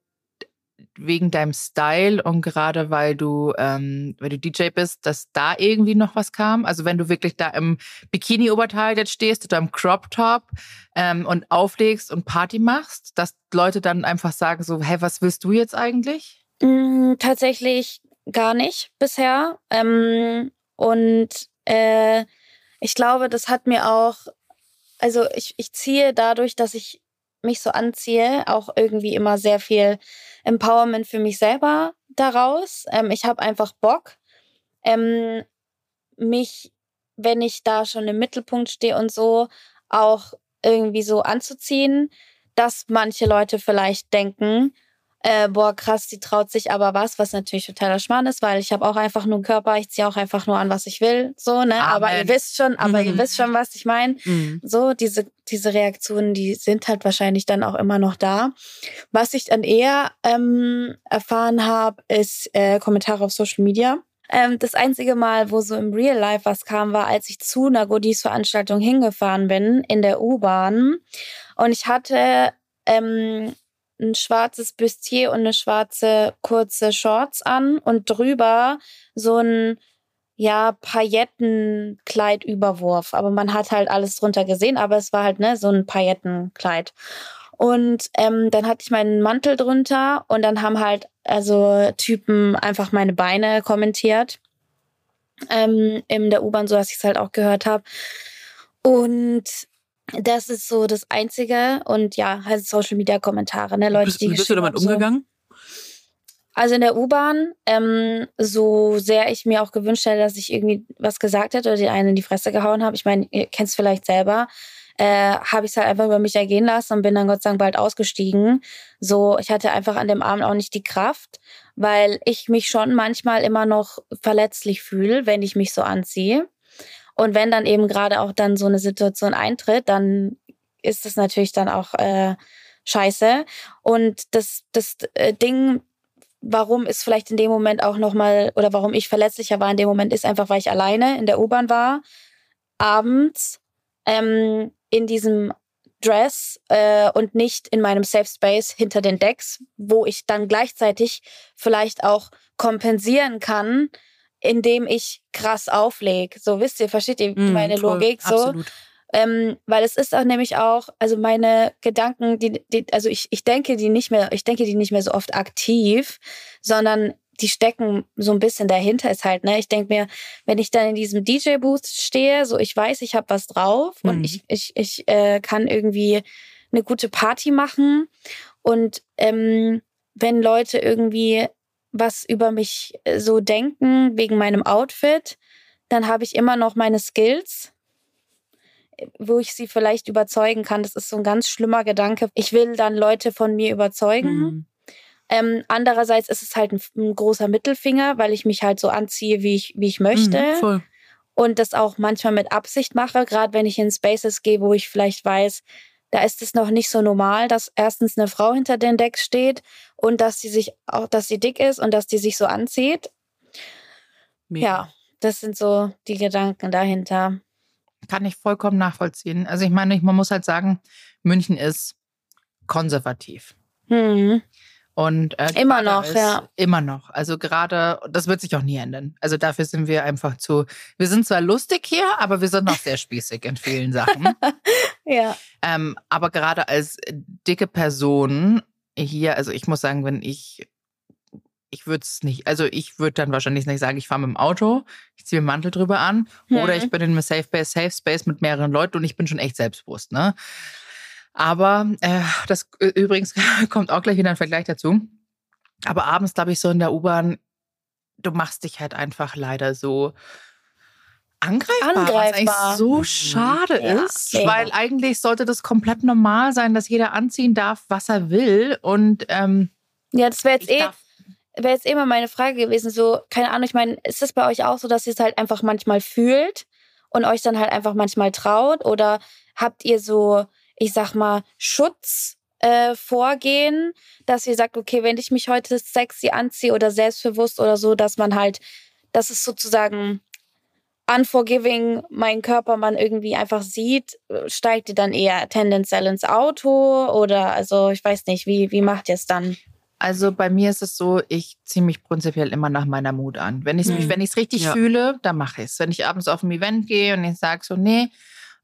wegen deinem Style und gerade weil du, ähm, weil du DJ bist, dass da irgendwie noch was kam? Also wenn du wirklich da im Bikini-Oberteil jetzt stehst oder im Crop-Top ähm, und auflegst und Party machst, dass Leute dann einfach sagen so, hey, was willst du jetzt eigentlich? Mm, tatsächlich gar nicht bisher. Ähm, und äh, ich glaube, das hat mir auch, also ich, ich ziehe dadurch, dass ich mich so anziehe, auch irgendwie immer sehr viel Empowerment für mich selber daraus. Ähm, ich habe einfach Bock, ähm, mich, wenn ich da schon im Mittelpunkt stehe und so, auch irgendwie so anzuziehen, dass manche Leute vielleicht denken, äh, boah, krass, die traut sich aber was, was natürlich totaler Schmarrn ist, weil ich habe auch einfach nur einen Körper, ich ziehe auch einfach nur an, was ich will, so, ne? Aber Amen. ihr wisst schon, aber ihr Mhm. wisst schon, was ich meine. Mhm. So, diese, diese Reaktionen, die sind halt wahrscheinlich dann auch immer noch da. Was ich dann eher ähm, erfahren habe, ist äh, Kommentare auf Social Media. Ähm, das einzige Mal, wo so im Real Life was kam, war, als ich zu einer Goodies-Veranstaltung hingefahren bin, in der U-Bahn. Und ich hatte ähm, ein schwarzes Bustier und eine schwarze kurze Shorts an und drüber so ein ja, Paillettenkleidüberwurf. Aber man hat halt alles drunter gesehen, aber es war halt ne, so ein Paillettenkleid. Und ähm, dann hatte ich meinen Mantel drunter und dann haben halt also Typen einfach meine Beine kommentiert. Ähm, in der U-Bahn, so dass ich es halt auch gehört habe. Und das ist so das Einzige. Und ja, halt Social Media Kommentare, ne? Leute, Bist, die wie bist du damit so. umgegangen? Also in der U-Bahn, ähm, so sehr ich mir auch gewünscht hätte, dass ich irgendwie was gesagt hätte oder die einen in die Fresse gehauen habe. Ich meine, ihr kennt es vielleicht selber. Äh, habe ich es halt einfach über mich ergehen lassen und bin dann Gott sei Dank bald ausgestiegen. So, ich hatte einfach an dem Abend auch nicht die Kraft, weil ich mich schon manchmal immer noch verletzlich fühle, wenn ich mich so anziehe. Und wenn dann eben gerade auch dann so eine Situation eintritt, dann ist es natürlich dann auch äh, scheiße. Und das, das äh, Ding, warum ist vielleicht in dem Moment auch nochmal, oder warum ich verletzlicher war in dem Moment, ist einfach, weil ich alleine in der U-Bahn war, abends ähm, in diesem Dress äh, und nicht in meinem Safe Space hinter den Decks, wo ich dann gleichzeitig vielleicht auch kompensieren kann, indem ich krass auflege. So wisst ihr, versteht ihr Mhm, meine voll, Logik so? Absolut. Ähm, weil es ist auch nämlich auch, also meine Gedanken, die, die, also ich, ich denke die nicht mehr, ich denke die nicht mehr so oft aktiv, sondern die stecken so ein bisschen dahinter ist halt, ne? Ich denke mir, wenn ich dann in diesem DJ-Booth stehe, so ich weiß, ich habe was drauf und Mhm. ich, ich, ich äh, kann irgendwie eine gute Party machen. Und ähm, wenn Leute irgendwie was über mich äh, so denken wegen meinem Outfit, dann habe ich immer noch meine Skills wo ich sie vielleicht überzeugen kann. Das ist so ein ganz schlimmer Gedanke. Ich will dann Leute von mir überzeugen. Mhm. Ähm, andererseits ist es halt ein, ein großer Mittelfinger, weil ich mich halt so anziehe, wie ich, wie ich möchte. Mhm, voll. und das auch manchmal mit Absicht mache, gerade wenn ich in Spaces gehe, wo ich vielleicht weiß, da ist es noch nicht so normal, dass erstens eine Frau hinter den Decks steht und dass sie sich auch, dass sie dick ist und dass die sich so anzieht. Mega. Ja, das sind so die Gedanken dahinter. Kann ich vollkommen nachvollziehen. Also ich meine, man muss halt sagen, München ist konservativ. Hm. Und äh, Immer noch, ist, ja. Immer noch. Also gerade, das wird sich auch nie ändern. Also dafür sind wir einfach zu. Wir sind zwar lustig hier, aber wir sind noch sehr spießig in vielen Sachen. Ja. ähm, aber gerade als dicke Person hier, also ich muss sagen, wenn ich, ich würde es nicht, also ich würde dann wahrscheinlich nicht sagen, ich fahre mit dem Auto, ich ziehe einen Mantel drüber an oder Mhm. ich bin in einem Safe Space, Safe Space mit mehreren Leuten und ich bin schon echt selbstbewusst, ne? Aber äh, das äh, übrigens kommt auch gleich wieder ein Vergleich dazu. Aber abends, glaube ich, so in der U-Bahn, du machst dich halt einfach leider so angreifbar. Was Angreifbar. eigentlich so schade Ja, ist, mega. weil eigentlich sollte das komplett normal sein, dass jeder anziehen darf, was er will. Und ähm, Ja, das wäre jetzt ich eh, wäre jetzt immer meine Frage gewesen. So, keine Ahnung, ich meine, ist es bei euch auch so, dass ihr es halt einfach manchmal fühlt und euch dann halt einfach manchmal traut? Oder habt ihr so, ich sag mal, Schutz? Äh, vorgehen, dass ihr sagt, okay, wenn ich mich heute sexy anziehe oder selbstbewusst oder so, dass man halt, dass es sozusagen unforgiving meinen Körper man irgendwie einfach sieht, steigt ihr dann eher tendenziell ins Auto oder also ich weiß nicht, wie, wie macht ihr es dann? Also bei mir ist es so, ich ziehe mich prinzipiell immer nach meiner Mut an. Wenn ich es wenn ich's richtig Ja. fühle, dann mache ich es. Wenn ich abends auf ein Event gehe und ich sage so, nee,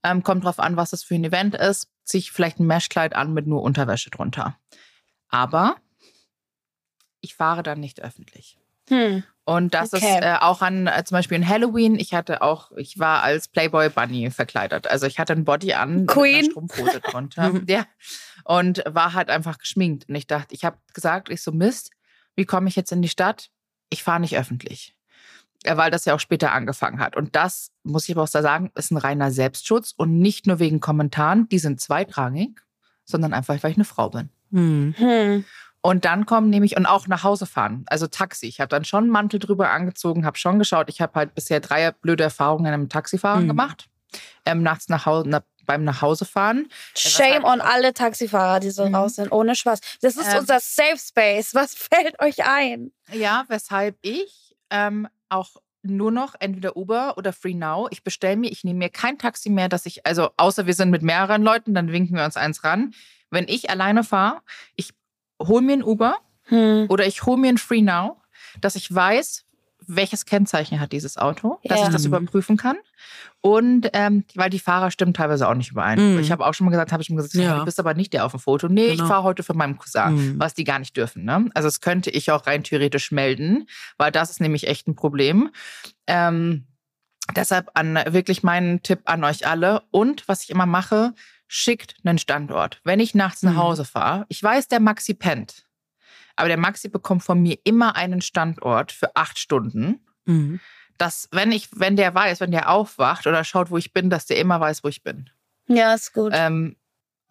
ähm, kommt drauf an, was das für ein Event ist, ziehe ich vielleicht ein Meshkleid an mit nur Unterwäsche drunter. Aber ich fahre dann nicht öffentlich. Hm. Und das Okay. ist äh, auch an äh, zum Beispiel in Halloween. Ich hatte auch, ich war als Playboy Bunny verkleidet. Also ich hatte ein Body an Queen. Strumpfhose drunter. ja. Und war halt einfach geschminkt. Und ich dachte, ich habe gesagt, ich so Mist, wie komme ich jetzt in die Stadt? Ich fahre nicht öffentlich. Äh, Weil das ja auch später angefangen hat. Und das, muss ich aber auch sagen, ist ein reiner Selbstschutz und nicht nur wegen Kommentaren, die sind zweitrangig, sondern einfach, weil ich eine Frau bin. Hm. Hm. Und dann kommen nämlich und auch nach Hause fahren, also Taxi. Ich habe dann schon einen Mantel drüber angezogen, habe schon geschaut. Ich habe halt bisher drei blöde Erfahrungen im Taxifahren Mhm. gemacht. Ähm, nachts nach Hause, na, beim Nachhausefahren. Shame on alle Taxifahrer, die so Mhm. raus sind, ohne Spaß. Das ist Ähm. unser Safe Space. Was fällt euch ein? Ja, weshalb ich ähm, auch nur noch entweder Uber oder Free Now. Ich bestelle mir, ich nehme mir kein Taxi mehr, dass ich, also außer wir sind mit mehreren Leuten, dann winken wir uns eins ran. Wenn ich alleine fahre, ich hole mir ein Uber Hm. oder ich hole mir ein Free Now, dass ich weiß, welches Kennzeichen hat dieses Auto, dass Ja. ich das überprüfen kann. Und ähm, weil die Fahrer stimmen teilweise auch nicht überein. Mhm. Ich habe auch schon mal gesagt, habe ich schon gesagt, Ja. du bist aber nicht der auf dem Foto. Nee, ich Genau. fahre heute für meinen Cousin, Mhm. was die gar nicht dürfen. Ne? Also das könnte ich auch rein theoretisch melden, weil das ist nämlich echt ein Problem. Ähm, deshalb an wirklich meinen Tipp an euch alle. Und was ich immer mache, schickt einen Standort. Wenn ich nachts nach Mhm. Hause fahre, ich weiß, der Maxi pennt. Aber der Maxi bekommt von mir immer einen Standort für acht Stunden. Mhm. Dass, wenn ich, wenn der weiß, wenn der aufwacht oder schaut, wo ich bin, dass der immer weiß, wo ich bin. Ja, ist gut. Ähm,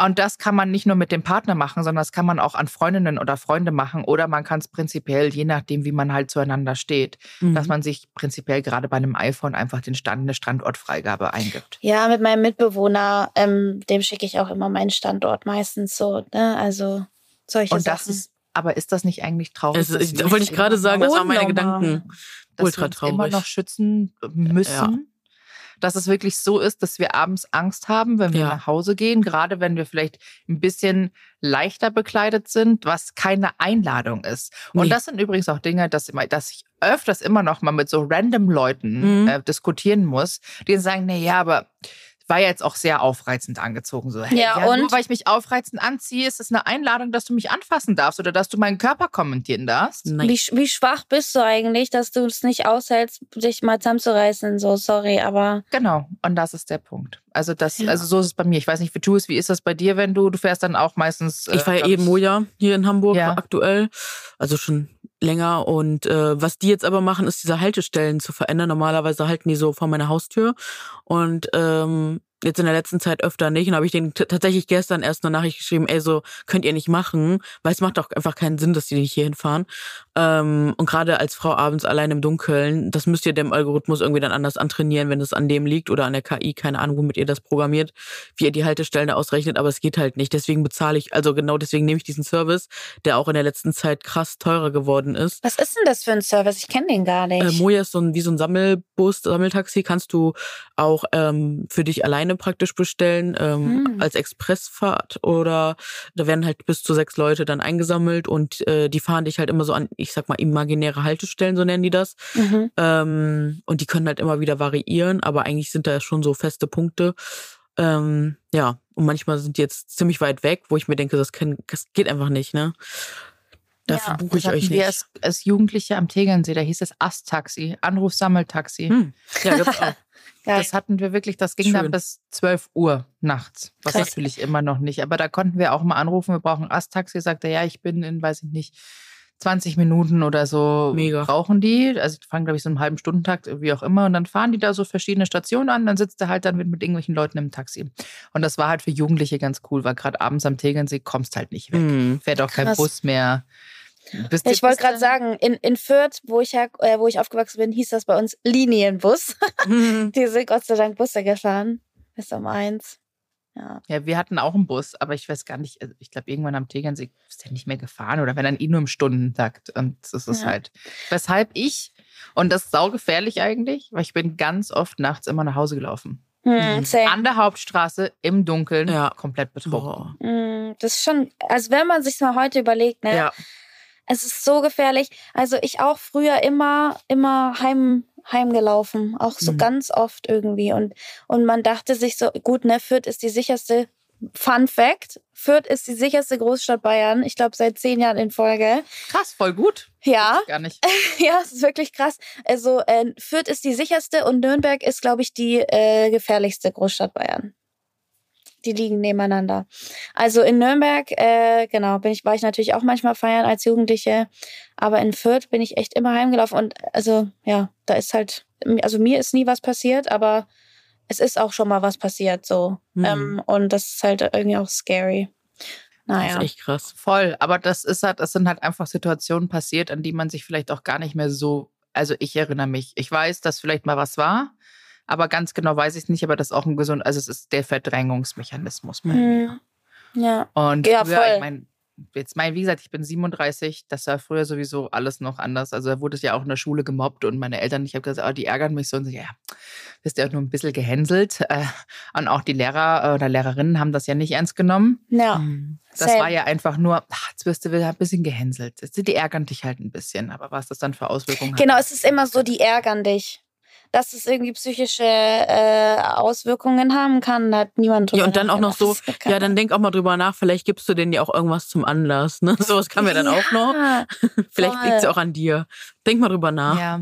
und das kann man nicht nur mit dem Partner machen, sondern das kann man auch an Freundinnen oder Freunde machen. Oder man kann es prinzipiell, je nachdem, wie man halt zueinander steht, Mhm. dass man sich prinzipiell gerade bei einem iPhone einfach den Stand, eine Standortfreigabe eingibt. ja, mit meinem Mitbewohner, ähm, dem schicke ich auch immer meinen Standort meistens so. Ne? Also solche Und das Sachen. ist, aber ist das nicht eigentlich traurig? Es, ich, wir wollte ich gerade sagen, das waren meine. Gedanken. dass ultra wir uns immer noch schützen müssen. Ja. Dass es wirklich so ist, dass wir abends Angst haben, wenn wir Ja. nach Hause gehen, gerade wenn wir vielleicht ein bisschen leichter bekleidet sind, was keine Einladung ist. Und Nee. das sind übrigens auch Dinge, dass, immer, dass ich öfters immer noch mal mit so random Leuten Mhm. äh, diskutieren muss, die sagen, nee, ja, aber war ja jetzt auch sehr aufreizend angezogen. So, hey, Ja, ja, und? nur weil ich mich aufreizend anziehe, ist es eine Einladung, dass du mich anfassen darfst oder dass du meinen Körper kommentieren darfst. Nein. Wie, wie schwach bist du eigentlich, dass du es nicht aushältst, dich mal zusammenzureißen? So, sorry, aber Genau, und das ist der Punkt. Also das, Ja. also so ist es bei mir. Ich weiß nicht, wie du es, wie ist das bei dir, wenn du, du fährst dann auch meistens. äh, Ich fahre ja eben Moja hier in Hamburg Ja. aktuell, also schon länger. Und äh, was die jetzt aber machen, ist diese Haltestellen zu verändern. Normalerweise halten die so vor meiner Haustür. Und ähm, jetzt in der letzten Zeit öfter nicht. Und habe ich den tatsächlich gestern erst eine Nachricht geschrieben, ey, so könnt ihr nicht machen, weil es macht doch einfach keinen Sinn, dass die nicht hier hinfahren. Ähm, und gerade als Frau abends allein im Dunkeln, das müsst ihr dem Algorithmus irgendwie dann anders antrainieren, wenn es an dem liegt oder an der KI, keine Ahnung, womit ihr das programmiert, wie ihr die Haltestellen da ausrechnet, aber es geht halt nicht. Deswegen bezahle ich, also genau deswegen nehme ich diesen Service, der auch in der letzten Zeit krass teurer geworden ist. Was ist denn das für ein Service? Ich kenne den gar nicht. Äh, Moja ist so ein, wie so ein Sammelbus, Sammeltaxi, kannst du auch ähm, für dich alleine praktisch bestellen, ähm, Hm. als Expressfahrt oder da werden halt bis zu sechs Leute dann eingesammelt und äh, die fahren dich halt immer so an, ich sag mal, imaginäre Haltestellen, so nennen die das. Mhm. Ähm, und die können halt immer wieder variieren, aber eigentlich sind da schon so feste Punkte. Ähm, ja, und manchmal sind die jetzt ziemlich weit weg, wo ich mir denke, das, kann, das geht einfach nicht, ne? Dafür Ja, buche ich euch wir nicht. als, als Jugendliche am Tegernsee, da hieß es Ast-Taxi, Anruf-Sammeltaxi. Hm. Ja, gibt's auch. Geil. Das hatten wir wirklich, das ging dann Schön. bis 12 Uhr nachts. Was Krass. natürlich immer noch nicht. Aber da konnten wir auch mal anrufen, wir brauchen Ast-Taxi. Sagt er, ja, ich bin in, weiß ich nicht, 20 Minuten oder so Mega. brauchen die. Also die fahren, glaube ich, so einen halben Stundentakt, wie auch immer. Und dann fahren die da so verschiedene Stationen an. Dann sitzt er halt dann mit, mit irgendwelchen Leuten im Taxi. Und das war halt für Jugendliche ganz cool, weil gerade abends am Tegernsee kommst halt nicht weg. Hm. Fährt auch kein Krass. Bus mehr. Bist Ich wollte gerade sagen, in, in Fürth, wo ich, äh, wo ich aufgewachsen bin, hieß das bei uns Linienbus. Die sind Gott sei Dank Busse gefahren. Bis um eins. Ja. Ja, wir hatten auch einen Bus, aber ich weiß gar nicht, also ich glaube, irgendwann am Tegernsee ist der nicht mehr gefahren oder wenn dann eh nur im Stundentakt. Und das ist Ja. halt, weshalb ich, und das ist saugefährlich eigentlich, weil ich bin ganz oft nachts immer nach Hause gelaufen. Hm, Mhm. An der Hauptstraße, im Dunkeln, Ja. komplett betrunken. Boah. Hm, Das ist schon, also wenn man sich mal heute überlegt, ne, Ja. Es ist so gefährlich. Also ich auch früher immer, immer heim, heimgelaufen, auch so Mhm. ganz oft irgendwie. Und, und man dachte sich so, gut, ne, Fürth ist die sicherste, Fun Fact, Fürth ist die sicherste Großstadt Bayern. Ich glaube, seit zehn Jahren in Folge. Krass, voll gut. Ja, Gar nicht. ja, es ist wirklich krass. Also äh, Fürth ist die sicherste und Nürnberg ist, glaube ich, die äh, gefährlichste Großstadt Bayern. Die liegen nebeneinander. Also in Nürnberg, äh, genau, bin ich, war ich natürlich auch manchmal feiern als Jugendliche. Aber in Fürth bin ich echt immer heimgelaufen. Und also, ja, da ist halt, also mir ist nie was passiert, aber es ist auch schon mal was passiert, so. Mhm. Ähm, und das ist halt irgendwie auch scary. Das Naja. ist echt krass. Voll, aber das ist halt, das sind halt einfach Situationen passiert, an die man sich vielleicht auch gar nicht mehr so, also ich erinnere mich. Ich weiß, dass vielleicht mal was war, aber ganz genau weiß ich es nicht, aber das ist auch ein gesund, also es ist der Verdrängungsmechanismus bei mir. Mhm. Ja. Und Ja, früher, voll. ich meine, jetzt mein, wie gesagt, ich bin 37, das war früher sowieso alles noch anders. Also da wurde es ja auch in der Schule gemobbt und meine Eltern, ich habe gesagt, oh, die ärgern mich so und so, ja, bist ja auch nur ein bisschen gehänselt. Äh, Und auch die Lehrer äh, oder Lehrerinnen haben das ja nicht ernst genommen. Ja. Mhm. Das Same. war ja einfach nur, ach, jetzt wirst du wieder ein bisschen gehänselt. Die ärgern dich halt ein bisschen, aber was das dann für Auswirkungen Genau, hat. es ist immer so, die ärgern dich. Dass es irgendwie psychische äh, Auswirkungen haben kann, da hat niemand drüber Ja, und dann auch noch so, ja, dann denk auch mal drüber nach, vielleicht gibst du denen ja auch irgendwas zum Anlass. Ne? Sowas kam ja dann auch noch. Vielleicht liegt es ja auch an dir. Denk mal drüber nach. Ja,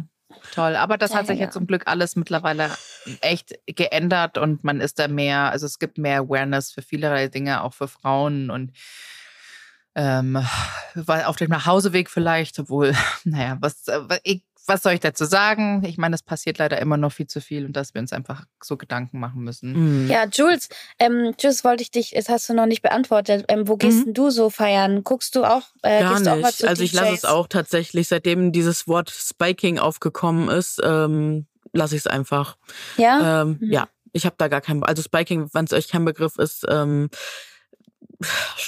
toll. Aber das hat sich Ja. jetzt zum Glück alles mittlerweile echt geändert und man ist da mehr, also es gibt mehr Awareness für vielerlei Dinge, auch für Frauen und ähm, weil auf dem Nachhauseweg vielleicht, obwohl, naja, was, äh, ich, was soll ich dazu sagen? Ich meine, es passiert leider immer noch viel zu viel und dass wir uns einfach so Gedanken machen müssen. Mhm. Ja, Jules, ähm, Jules, wollte ich dich, das hast du noch nicht beantwortet. Ähm, wo gehst Mhm. denn du so feiern? Guckst du auch? Äh, Gar gehst du auch mal nicht. zu Also ich lasse es auch tatsächlich, seitdem dieses Wort Spiking aufgekommen ist, ähm, lasse ich es einfach. Ja? Ähm, Mhm. Ja, ich habe da gar keinen. Also Spiking, wenn es euch kein Begriff ist, ähm,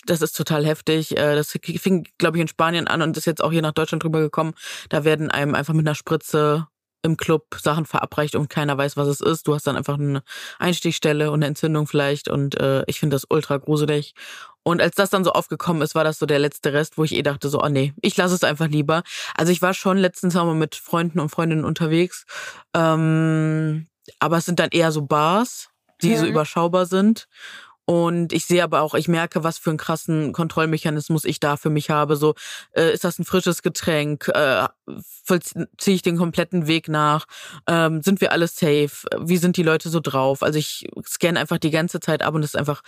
das ist total heftig. Äh, Das fing, glaube ich, in Spanien an und ist jetzt auch hier nach Deutschland drüber gekommen. Da werden einem einfach mit einer Spritze im Club Sachen verabreicht und keiner weiß, was es ist. Du hast dann einfach eine Einstichstelle und eine Entzündung vielleicht und äh, ich finde das ultra gruselig. Und als das dann so aufgekommen ist, war das so der letzte Rest, wo ich eh dachte so, oh nee, ich lasse es einfach lieber. Also ich war schon letztens Sommer mit Freunden und Freundinnen unterwegs, ähm, aber es sind dann eher so Bars, die so Mhm. überschaubar sind. Und ich sehe aber auch, ich merke, was für einen krassen Kontrollmechanismus ich da für mich habe. So, äh, ist das ein frisches Getränk? Äh, vollziehe ich den kompletten Weg nach? Ähm, sind wir alle safe? Wie sind die Leute so drauf? Also ich scanne einfach die ganze Zeit ab und es ist einfach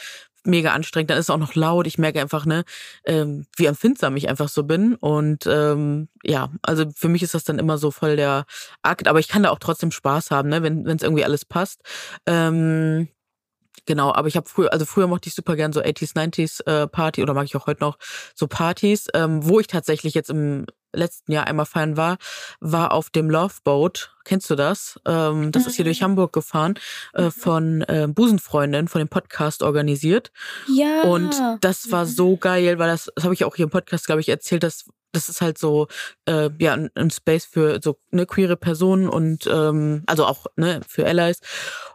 mega anstrengend. Dann ist es auch noch laut. Ich merke einfach, ne, ähm, wie empfindsam ich einfach so bin. Und ähm, ja, also für mich ist das dann immer so voll der Akt. Aber ich kann da auch trotzdem Spaß haben, ne, wenn es irgendwie alles passt. Ähm, Genau, aber ich habe früher, also früher mochte ich super gern so 80s, 90s äh, Party oder mag ich auch heute noch so Partys, ähm, wo ich tatsächlich jetzt im letzten Jahr einmal feiern war, war auf dem Love Boat. Kennst du das? Ähm, das ist hier durch Hamburg gefahren, äh, von äh, Busenfreundin, von dem Podcast organisiert. Ja. Und das war so geil, weil das, das habe ich auch hier im Podcast, glaube ich, erzählt, dass das ist halt so äh, ja ein, ein Space für so ne queere Personen und ähm, also auch ne für Allies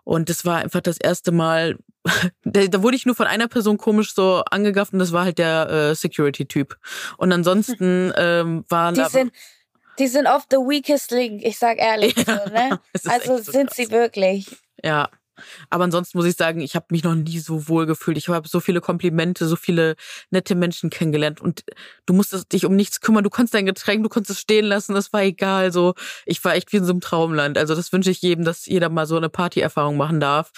und das war einfach das erste Mal da, da wurde ich nur von einer Person komisch so angegafft und das war halt der äh, Security Typ und ansonsten ähm, waren die sind, die sind oft the weakest link, ich sag ehrlich. Ja, so, ne? Also sind krass. sie wirklich. Ja. Aber ansonsten muss ich sagen, ich habe mich noch nie so wohl gefühlt. Ich habe so viele Komplimente, so viele nette Menschen kennengelernt und du musstest dich um nichts kümmern. Du konntest dein Getränk, du konntest es stehen lassen, das war egal. So, ich war echt wie in so einem Traumland. Also das wünsche ich jedem, dass jeder mal so eine Partyerfahrung machen darf.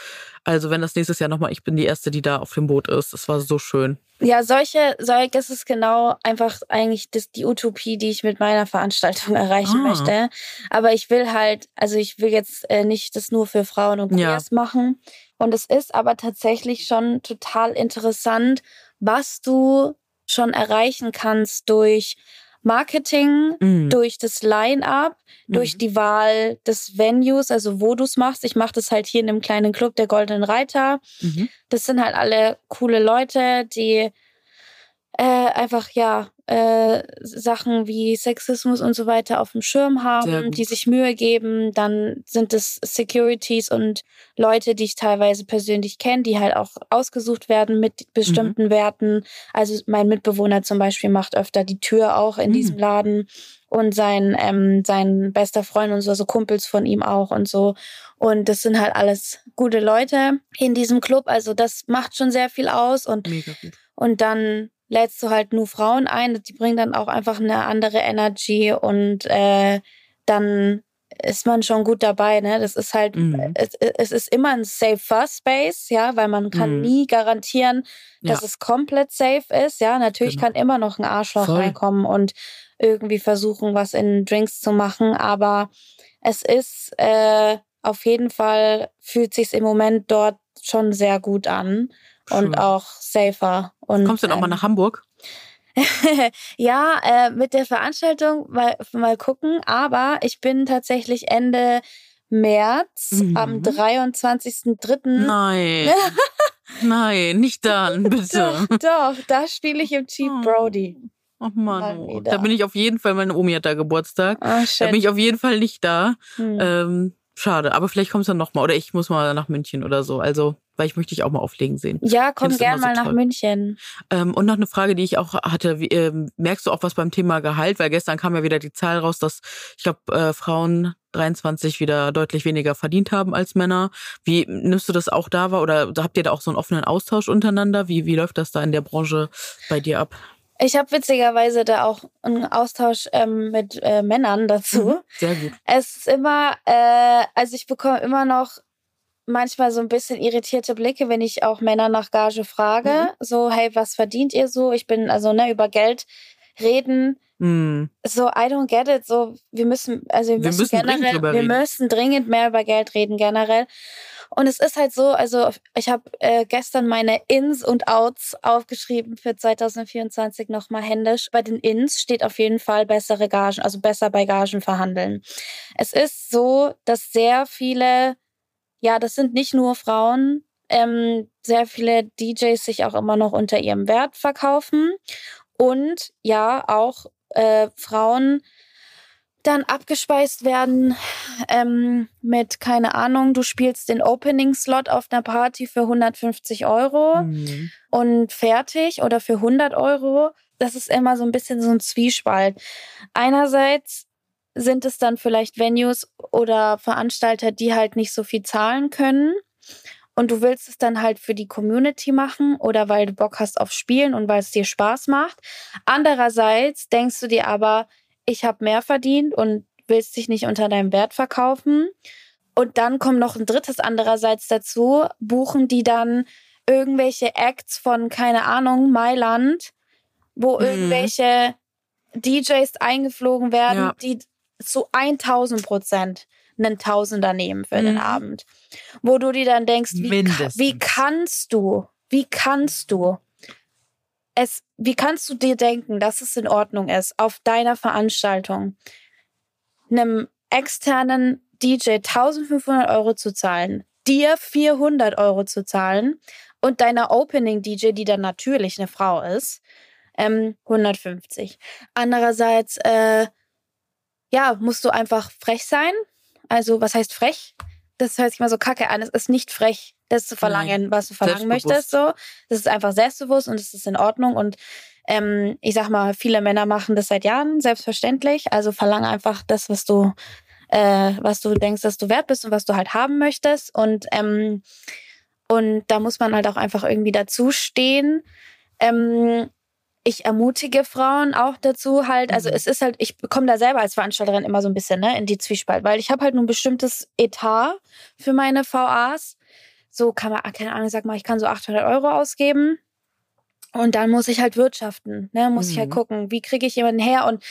Also wenn das nächstes Jahr nochmal, ich bin die erste, die da auf dem Boot ist. Das war so schön. Ja, solche, solche, das ist genau einfach eigentlich das, die Utopie, die ich mit meiner Veranstaltung erreichen Ah. möchte. Aber ich will halt, also ich will jetzt äh, nicht das nur für Frauen und Ja. Queers machen. Und es ist aber tatsächlich schon total interessant, was du schon erreichen kannst durch Marketing, Mhm. durch das Line-up, durch Mhm. die Wahl des Venues, also wo du es machst. Ich mache das halt hier in einem kleinen Club, der Goldenen Reiter. Mhm. Das sind halt alle coole Leute, die äh, einfach ja äh, Sachen wie Sexismus und so weiter auf dem Schirm haben, die sich Mühe geben. Dann sind es Securities und Leute, die ich teilweise persönlich kenne, die halt auch ausgesucht werden mit bestimmten Mhm. Werten. Also mein Mitbewohner zum Beispiel macht öfter die Tür auch in Mhm. diesem Laden und sein ähm, sein bester Freund und so, also Kumpels von ihm auch und so. Und das sind halt alles gute Leute in diesem Club. Also das macht schon sehr viel aus und und dann lädst du halt nur Frauen ein. Die bringen dann auch einfach eine andere Energy und äh, dann ist man schon gut dabei. Ne? Das ist halt, Mhm. es, es ist immer ein safer Space, ja, weil man kann Mhm. nie garantieren, dass Ja. es komplett safe ist. Ja, natürlich Genau. kann immer noch ein Arschloch Voll. reinkommen und irgendwie versuchen, was in Drinks zu machen. Aber es ist äh, auf jeden Fall fühlt sich im Moment dort schon sehr gut an und Schön. auch safer. Und, Kommst du denn auch mal ähm, nach Hamburg? ja, äh, mit der Veranstaltung mal, mal gucken. Aber ich bin tatsächlich Ende März Mhm. am 23.03. Nein. Nein, nicht dann, bitte. Doch, doch, da spiele ich im Cheap Oh. Brody. Ach Mann, oh. da bin ich auf jeden Fall, meine Omi hat da Geburtstag. Ah, Da bin ich auf jeden Fall nicht da. Hm. Ähm, schade, aber vielleicht kommst du dann nochmal. Oder ich muss mal nach München oder so. Also, weil ich möchte dich auch mal auflegen sehen. ja, komm find's gern immer so mal nach toll. München. Ähm, und noch eine Frage, die ich auch hatte. Wie, ähm, merkst du auch was beim Thema Gehalt? Weil gestern kam ja wieder die Zahl raus, dass ich glaube, äh, Frauen 23 wieder deutlich weniger verdient haben als Männer. Wie nimmst du das auch da wahr? Oder habt ihr da auch so einen offenen Austausch untereinander? Wie, wie läuft das da in der Branche bei dir ab? Ich habe witzigerweise da auch einen Austausch ähm, mit äh, Männern dazu. Mhm, Sehr gut. Es ist immer, äh, also ich bekomme immer noch manchmal so ein bisschen irritierte Blicke, wenn ich auch Männer nach Gage frage. Mhm. So, hey, was verdient ihr so? Ich bin also ne über Geld reden. Hm. So, I don't get it. So, wir müssen, also wir, Wir müssen, müssen dringend generell, wir reden. müssen dringend mehr über Geld reden generell. Und es ist halt so, also ich habe äh, gestern meine Ins und Outs aufgeschrieben für 2024 nochmal händisch. Bei den Ins steht auf jeden Fall bessere Gagen, also besser bei Gagen verhandeln. Es ist so, dass sehr viele, ja, das sind nicht nur Frauen, ähm, sehr viele DJs sich auch immer noch unter ihrem Wert verkaufen. Und ja, auch äh, Frauen dann abgespeist werden ähm, mit, keine Ahnung, du spielst den Opening-Slot auf einer Party für 150 Euro Mhm. und fertig oder für 100 Euro. Das ist immer so ein bisschen so ein Zwiespalt. Einerseits sind es dann vielleicht Venues oder Veranstalter, die halt nicht so viel zahlen können. Und du willst es dann halt für die Community machen oder weil du Bock hast auf Spielen und weil es dir Spaß macht. Andererseits denkst du dir aber, ich habe mehr verdient und willst dich nicht unter deinem Wert verkaufen. Und dann kommt noch ein drittes andererseits dazu, buchen die dann irgendwelche Acts von, keine Ahnung, Mailand, wo Mhm. irgendwelche DJs eingeflogen werden, Ja. die zu 1000 Prozent einen Tausender nehmen für Mhm. den Abend. Wo du dir dann denkst, wie, ka- wie kannst du, wie kannst du es, wie kannst du dir denken, dass es in Ordnung ist, auf deiner Veranstaltung einem externen DJ 1500 Euro zu zahlen, dir 400 Euro zu zahlen und deiner Opening-DJ, die dann natürlich eine Frau ist, ähm, 150. Andererseits, äh, ja, musst du einfach frech sein. Also, was heißt frech? Das hört sich mal so kacke an. Es ist nicht frech, das zu verlangen, was du verlangen möchtest. So, das ist einfach selbstbewusst und es ist in Ordnung. Und ähm, ich sag mal, viele Männer machen das seit Jahren, selbstverständlich. Also verlange einfach das, was du, äh, was du denkst, dass du wert bist und was du halt haben möchtest. Und ähm, und da muss man halt auch einfach irgendwie dazu stehen. Ähm, ich ermutige Frauen auch dazu halt, also Mhm. es ist halt, ich komme da selber als Veranstalterin immer so ein bisschen ne, in die Zwiespalt, weil ich habe halt nur ein bestimmtes Etat für meine VAs. So kann man, ah, keine Ahnung, sag mal, ich kann so 800 Euro ausgeben und dann muss ich halt wirtschaften, ne, muss ich halt Mhm. gucken, wie kriege ich jemanden her und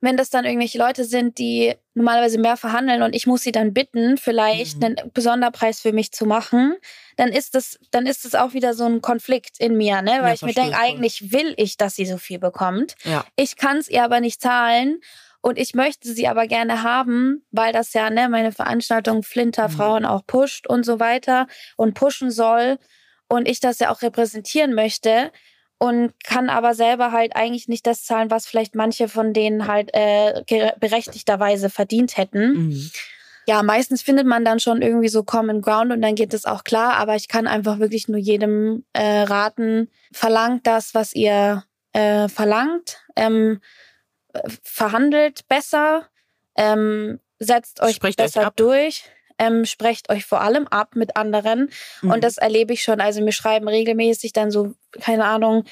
wenn das dann irgendwelche Leute sind, die normalerweise mehr verhandeln und ich muss sie dann bitten, vielleicht Mhm. einen Besonderpreis für mich zu machen, dann ist das, dann ist das auch wieder so ein Konflikt in mir, ne? Weil Ja, ich mir denke, eigentlich will ich, dass sie so viel bekommt. Ja. Ich kann es ihr aber nicht zahlen und ich möchte sie aber gerne haben, weil das ja, ne, meine Veranstaltung Flinter Mhm. Frauen auch pusht und so weiter und pushen soll und ich das ja auch repräsentieren möchte und kann aber selber halt eigentlich nicht das zahlen, was vielleicht manche von denen halt äh, berechtigterweise verdient hätten. Mhm. Ja, meistens findet man dann schon irgendwie so Common Ground und dann geht es auch klar, aber ich kann einfach wirklich nur jedem äh, raten, verlangt das, was ihr äh, verlangt, ähm, äh, verhandelt besser, ähm, setzt euch Sprecht euch besser ab. durch, ähm, sprecht euch vor allem ab mit anderen Mhm. und das erlebe ich schon. Also mir schreiben regelmäßig dann so, keine Ahnung,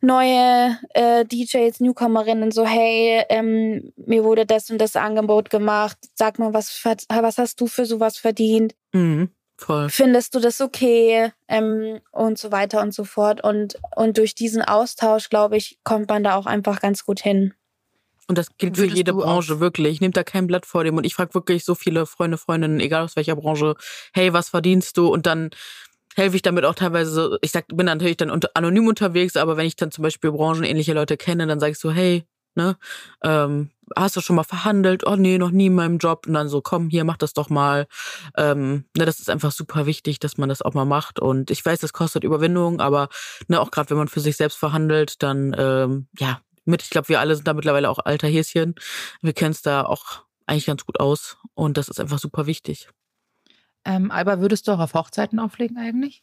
neue äh, DJs, Newcomerinnen so, hey, ähm, mir wurde das und das Angebot gemacht. Sag mal, was, was hast du für sowas verdient? Mhm. Voll. Findest du das okay? Ähm, und so weiter und so fort. Und, und durch diesen Austausch, glaube ich, kommt man da auch einfach ganz gut hin. Und das gilt für jede Branche wirklich. Nehmt da kein Blatt vor dem. Und ich frage wirklich so viele Freunde, Freundinnen, egal aus welcher Branche, hey, was verdienst du? Und dann helfe ich damit auch teilweise so, ich sag, bin natürlich dann unter, anonym unterwegs, aber wenn ich dann zum Beispiel branchenähnliche Leute kenne, dann sage ich so, hey, ne, ähm, hast du schon mal verhandelt? Oh nee, noch nie in meinem Job. Und dann so, komm, hier, mach das doch mal. Ähm, ne, das ist einfach super wichtig, dass man das auch mal macht. Und ich weiß, das kostet Überwindung, aber ne, auch gerade wenn man für sich selbst verhandelt, dann ähm, ja, mit, ich glaube, wir alle sind da mittlerweile auch alter Häschen. Wir kennen es da auch eigentlich ganz gut aus. Und das ist einfach super wichtig. Ähm, aber würdest du auch auf Hochzeiten auflegen eigentlich?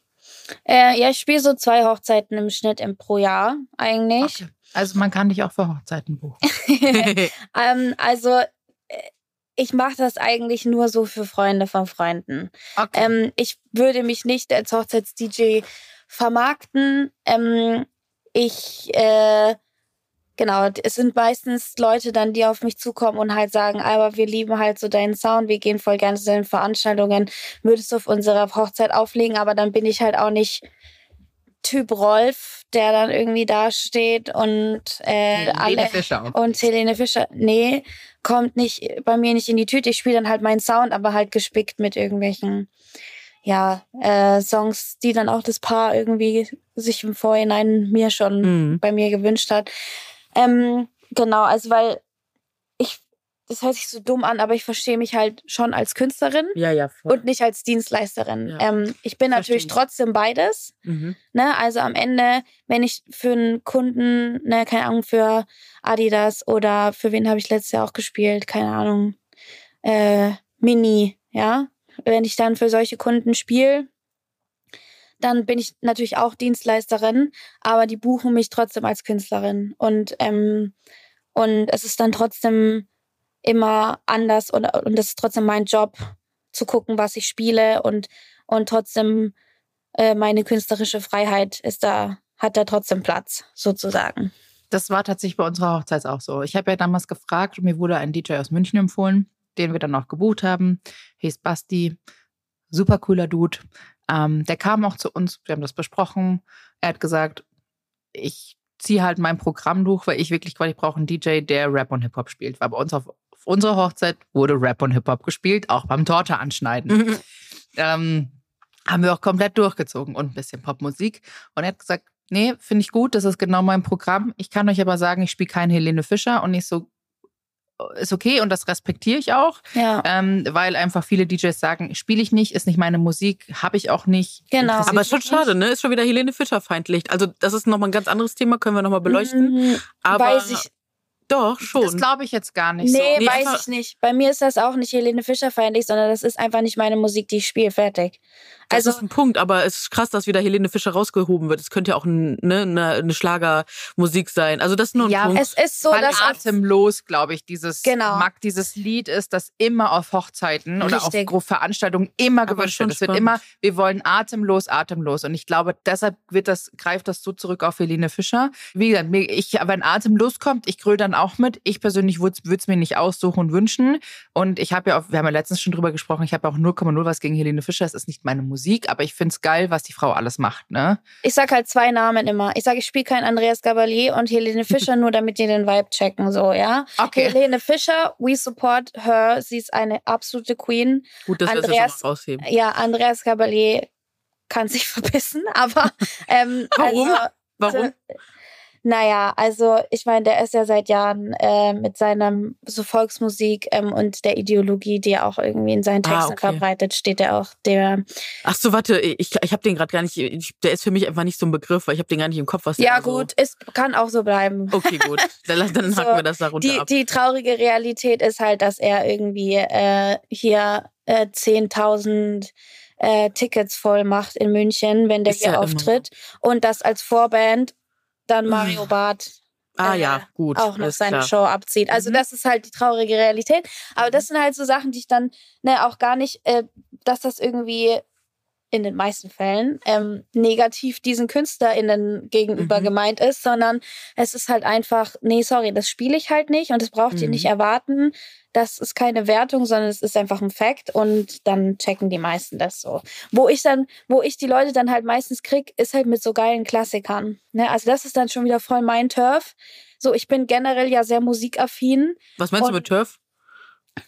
Äh, ja, ich spiele so zwei Hochzeiten im Schnitt im pro Jahr eigentlich. Also man kann dich auch für Hochzeiten buchen. ähm, also äh, ich mache das eigentlich nur so für Freunde von Freunden. Okay. Ähm, ich würde mich nicht als Hochzeits-DJ vermarkten. Ähm, ich, äh, genau, es sind meistens Leute dann, die auf mich zukommen und halt sagen, aber wir lieben halt so deinen Sound, wir gehen voll gerne zu deinen Veranstaltungen, würdest du auf unserer Hochzeit auflegen, aber dann bin ich halt auch nicht Typ Rolf, der dann irgendwie da steht und äh, alle Fischer und Helene Fischer, nee, kommt nicht bei mir nicht in die Tüte. Ich spiele dann halt meinen Sound, aber halt gespickt mit irgendwelchen, ja, äh, Songs, die dann auch das Paar irgendwie sich im Vorhinein mir schon Mhm. bei mir gewünscht hat. Ähm, genau, also weil ich, das hört sich so dumm an, aber ich verstehe mich halt schon als Künstlerin Ja, ja, voll. und nicht als Dienstleisterin. Ja. Ähm, ich bin natürlich Verstehe. trotzdem beides. Mhm. Ne, also am Ende, wenn ich für einen Kunden, ne, keine Ahnung, für Adidas oder für wen habe ich letztes Jahr auch gespielt, keine Ahnung, äh, Mini, ja, wenn ich dann für solche Kunden spiele, dann bin ich natürlich auch Dienstleisterin, aber die buchen mich trotzdem als Künstlerin und ähm, und es ist dann trotzdem immer anders und und es ist trotzdem mein Job zu gucken, was ich spiele und und trotzdem äh, meine künstlerische Freiheit ist da, hat da trotzdem Platz, sozusagen. Das war tatsächlich bei unserer Hochzeit auch so. Ich habe ja damals gefragt und mir wurde ein DJ aus München empfohlen, den wir dann auch gebucht haben. Hieß Basti. Super cooler Dude. Ähm, der kam auch zu uns, wir haben das besprochen. Er hat gesagt, ich ziehe halt mein Programm durch, weil ich wirklich, weil ich brauche einen DJ, der Rap und Hip-Hop spielt. Weil bei uns auf auf unserer Hochzeit wurde Rap und Hip-Hop gespielt, auch beim Torte anschneiden. Mhm. Ähm, haben wir auch komplett durchgezogen und ein bisschen Popmusik. Und er hat gesagt, nee, finde ich gut, das ist genau mein Programm. Ich kann euch aber sagen, ich spiele keinen Helene Fischer und nicht so, ist okay und das respektiere ich auch, Ja. ähm, weil einfach viele DJs sagen, spiele ich nicht, ist nicht meine Musik, habe ich auch nicht. Genau. Aber ist schon schade, ne? Ist schon wieder Helene Fischer feindlich. Also das ist nochmal ein ganz anderes Thema, können wir nochmal beleuchten. Mhm, Aber weiß ich, doch, Das schon. glaube ich jetzt gar nicht nee, so. Nee, weiß ich nicht. Bei mir ist das auch nicht Helene Fischer feindlich, sondern das ist einfach nicht meine Musik, die ich spiele. Fertig. Das Also ist ein Punkt, aber es ist krass, dass wieder Helene Fischer rausgehoben wird. Es könnte ja auch ein, ne, eine, eine Schlagermusik sein. Also das ist nur ein Ja, Punkt. es ist so, Weil dass atemlos, glaube ich, dieses Genau. mag dieses Lied ist, das immer auf Hochzeiten oder Richtig. auf Gro- Veranstaltungen immer gewünscht wird. Es wird immer, wir wollen atemlos, atemlos. Und ich glaube, deshalb wird das, greift das so zurück auf Helene Fischer. Wie gesagt, ich, wenn atemlos kommt, ich gröle dann auch mit. Ich persönlich würde es mir nicht aussuchen und wünschen. Und ich habe ja auch, wir haben ja letztens schon drüber gesprochen, ich habe auch 0,0 was gegen Helene Fischer. Es ist nicht meine Musik, aber ich finde es geil, was die Frau alles macht. Ne? ich sag halt zwei Namen immer. Ich sage, ich spiele kein Andreas Gabalier und Helene Fischer, nur damit die den Vibe checken, so, ja. Okay. Helene Fischer, we support her. Sie ist eine absolute Queen. Gut, dass wir das rausheben. Ja, Andreas Gabalier kann sich verbissen, aber ähm, Warum? Also, Warum? Naja, also ich meine, der ist ja seit Jahren äh, mit seiner so Volksmusik ähm, und der Ideologie, die er auch irgendwie in seinen Ah, Texten okay. verbreitet, steht er auch der. Ach so, warte, ich, ich habe den gerade gar nicht, ich, der ist für mich einfach nicht so ein Begriff, weil ich habe den gar nicht im Kopf, was der Ja so- gut, ist kann auch so bleiben. Okay, gut. Dann, dann So, hacken wir das da runter Die, ab. die traurige Realität ist halt, dass er irgendwie äh, hier äh, 10.000 äh, Tickets voll macht in München, wenn der Ist hier ja immer. auftritt. Und das als Vorband dann Mario Barth ah äh, ja, gut. auch noch seine klar. Show abzieht. Also Mhm. das ist halt die traurige Realität. Aber das sind halt so Sachen, die ich dann ne, auch gar nicht, äh, dass das irgendwie in den meisten Fällen ähm, negativ diesen KünstlerInnen gegenüber Mhm. gemeint ist, sondern es ist halt einfach, nee, sorry, das spiele ich halt nicht und das braucht ihr Mhm. nicht erwarten. Das ist keine Wertung, sondern es ist einfach ein Fact und dann checken die meisten das so. Wo ich dann, wo ich die Leute dann halt meistens krieg, ist halt mit so geilen Klassikern. Ne? Also das ist dann schon wieder voll mein Turf. So, ich bin generell ja sehr musikaffin. Was meinst du mit Turf?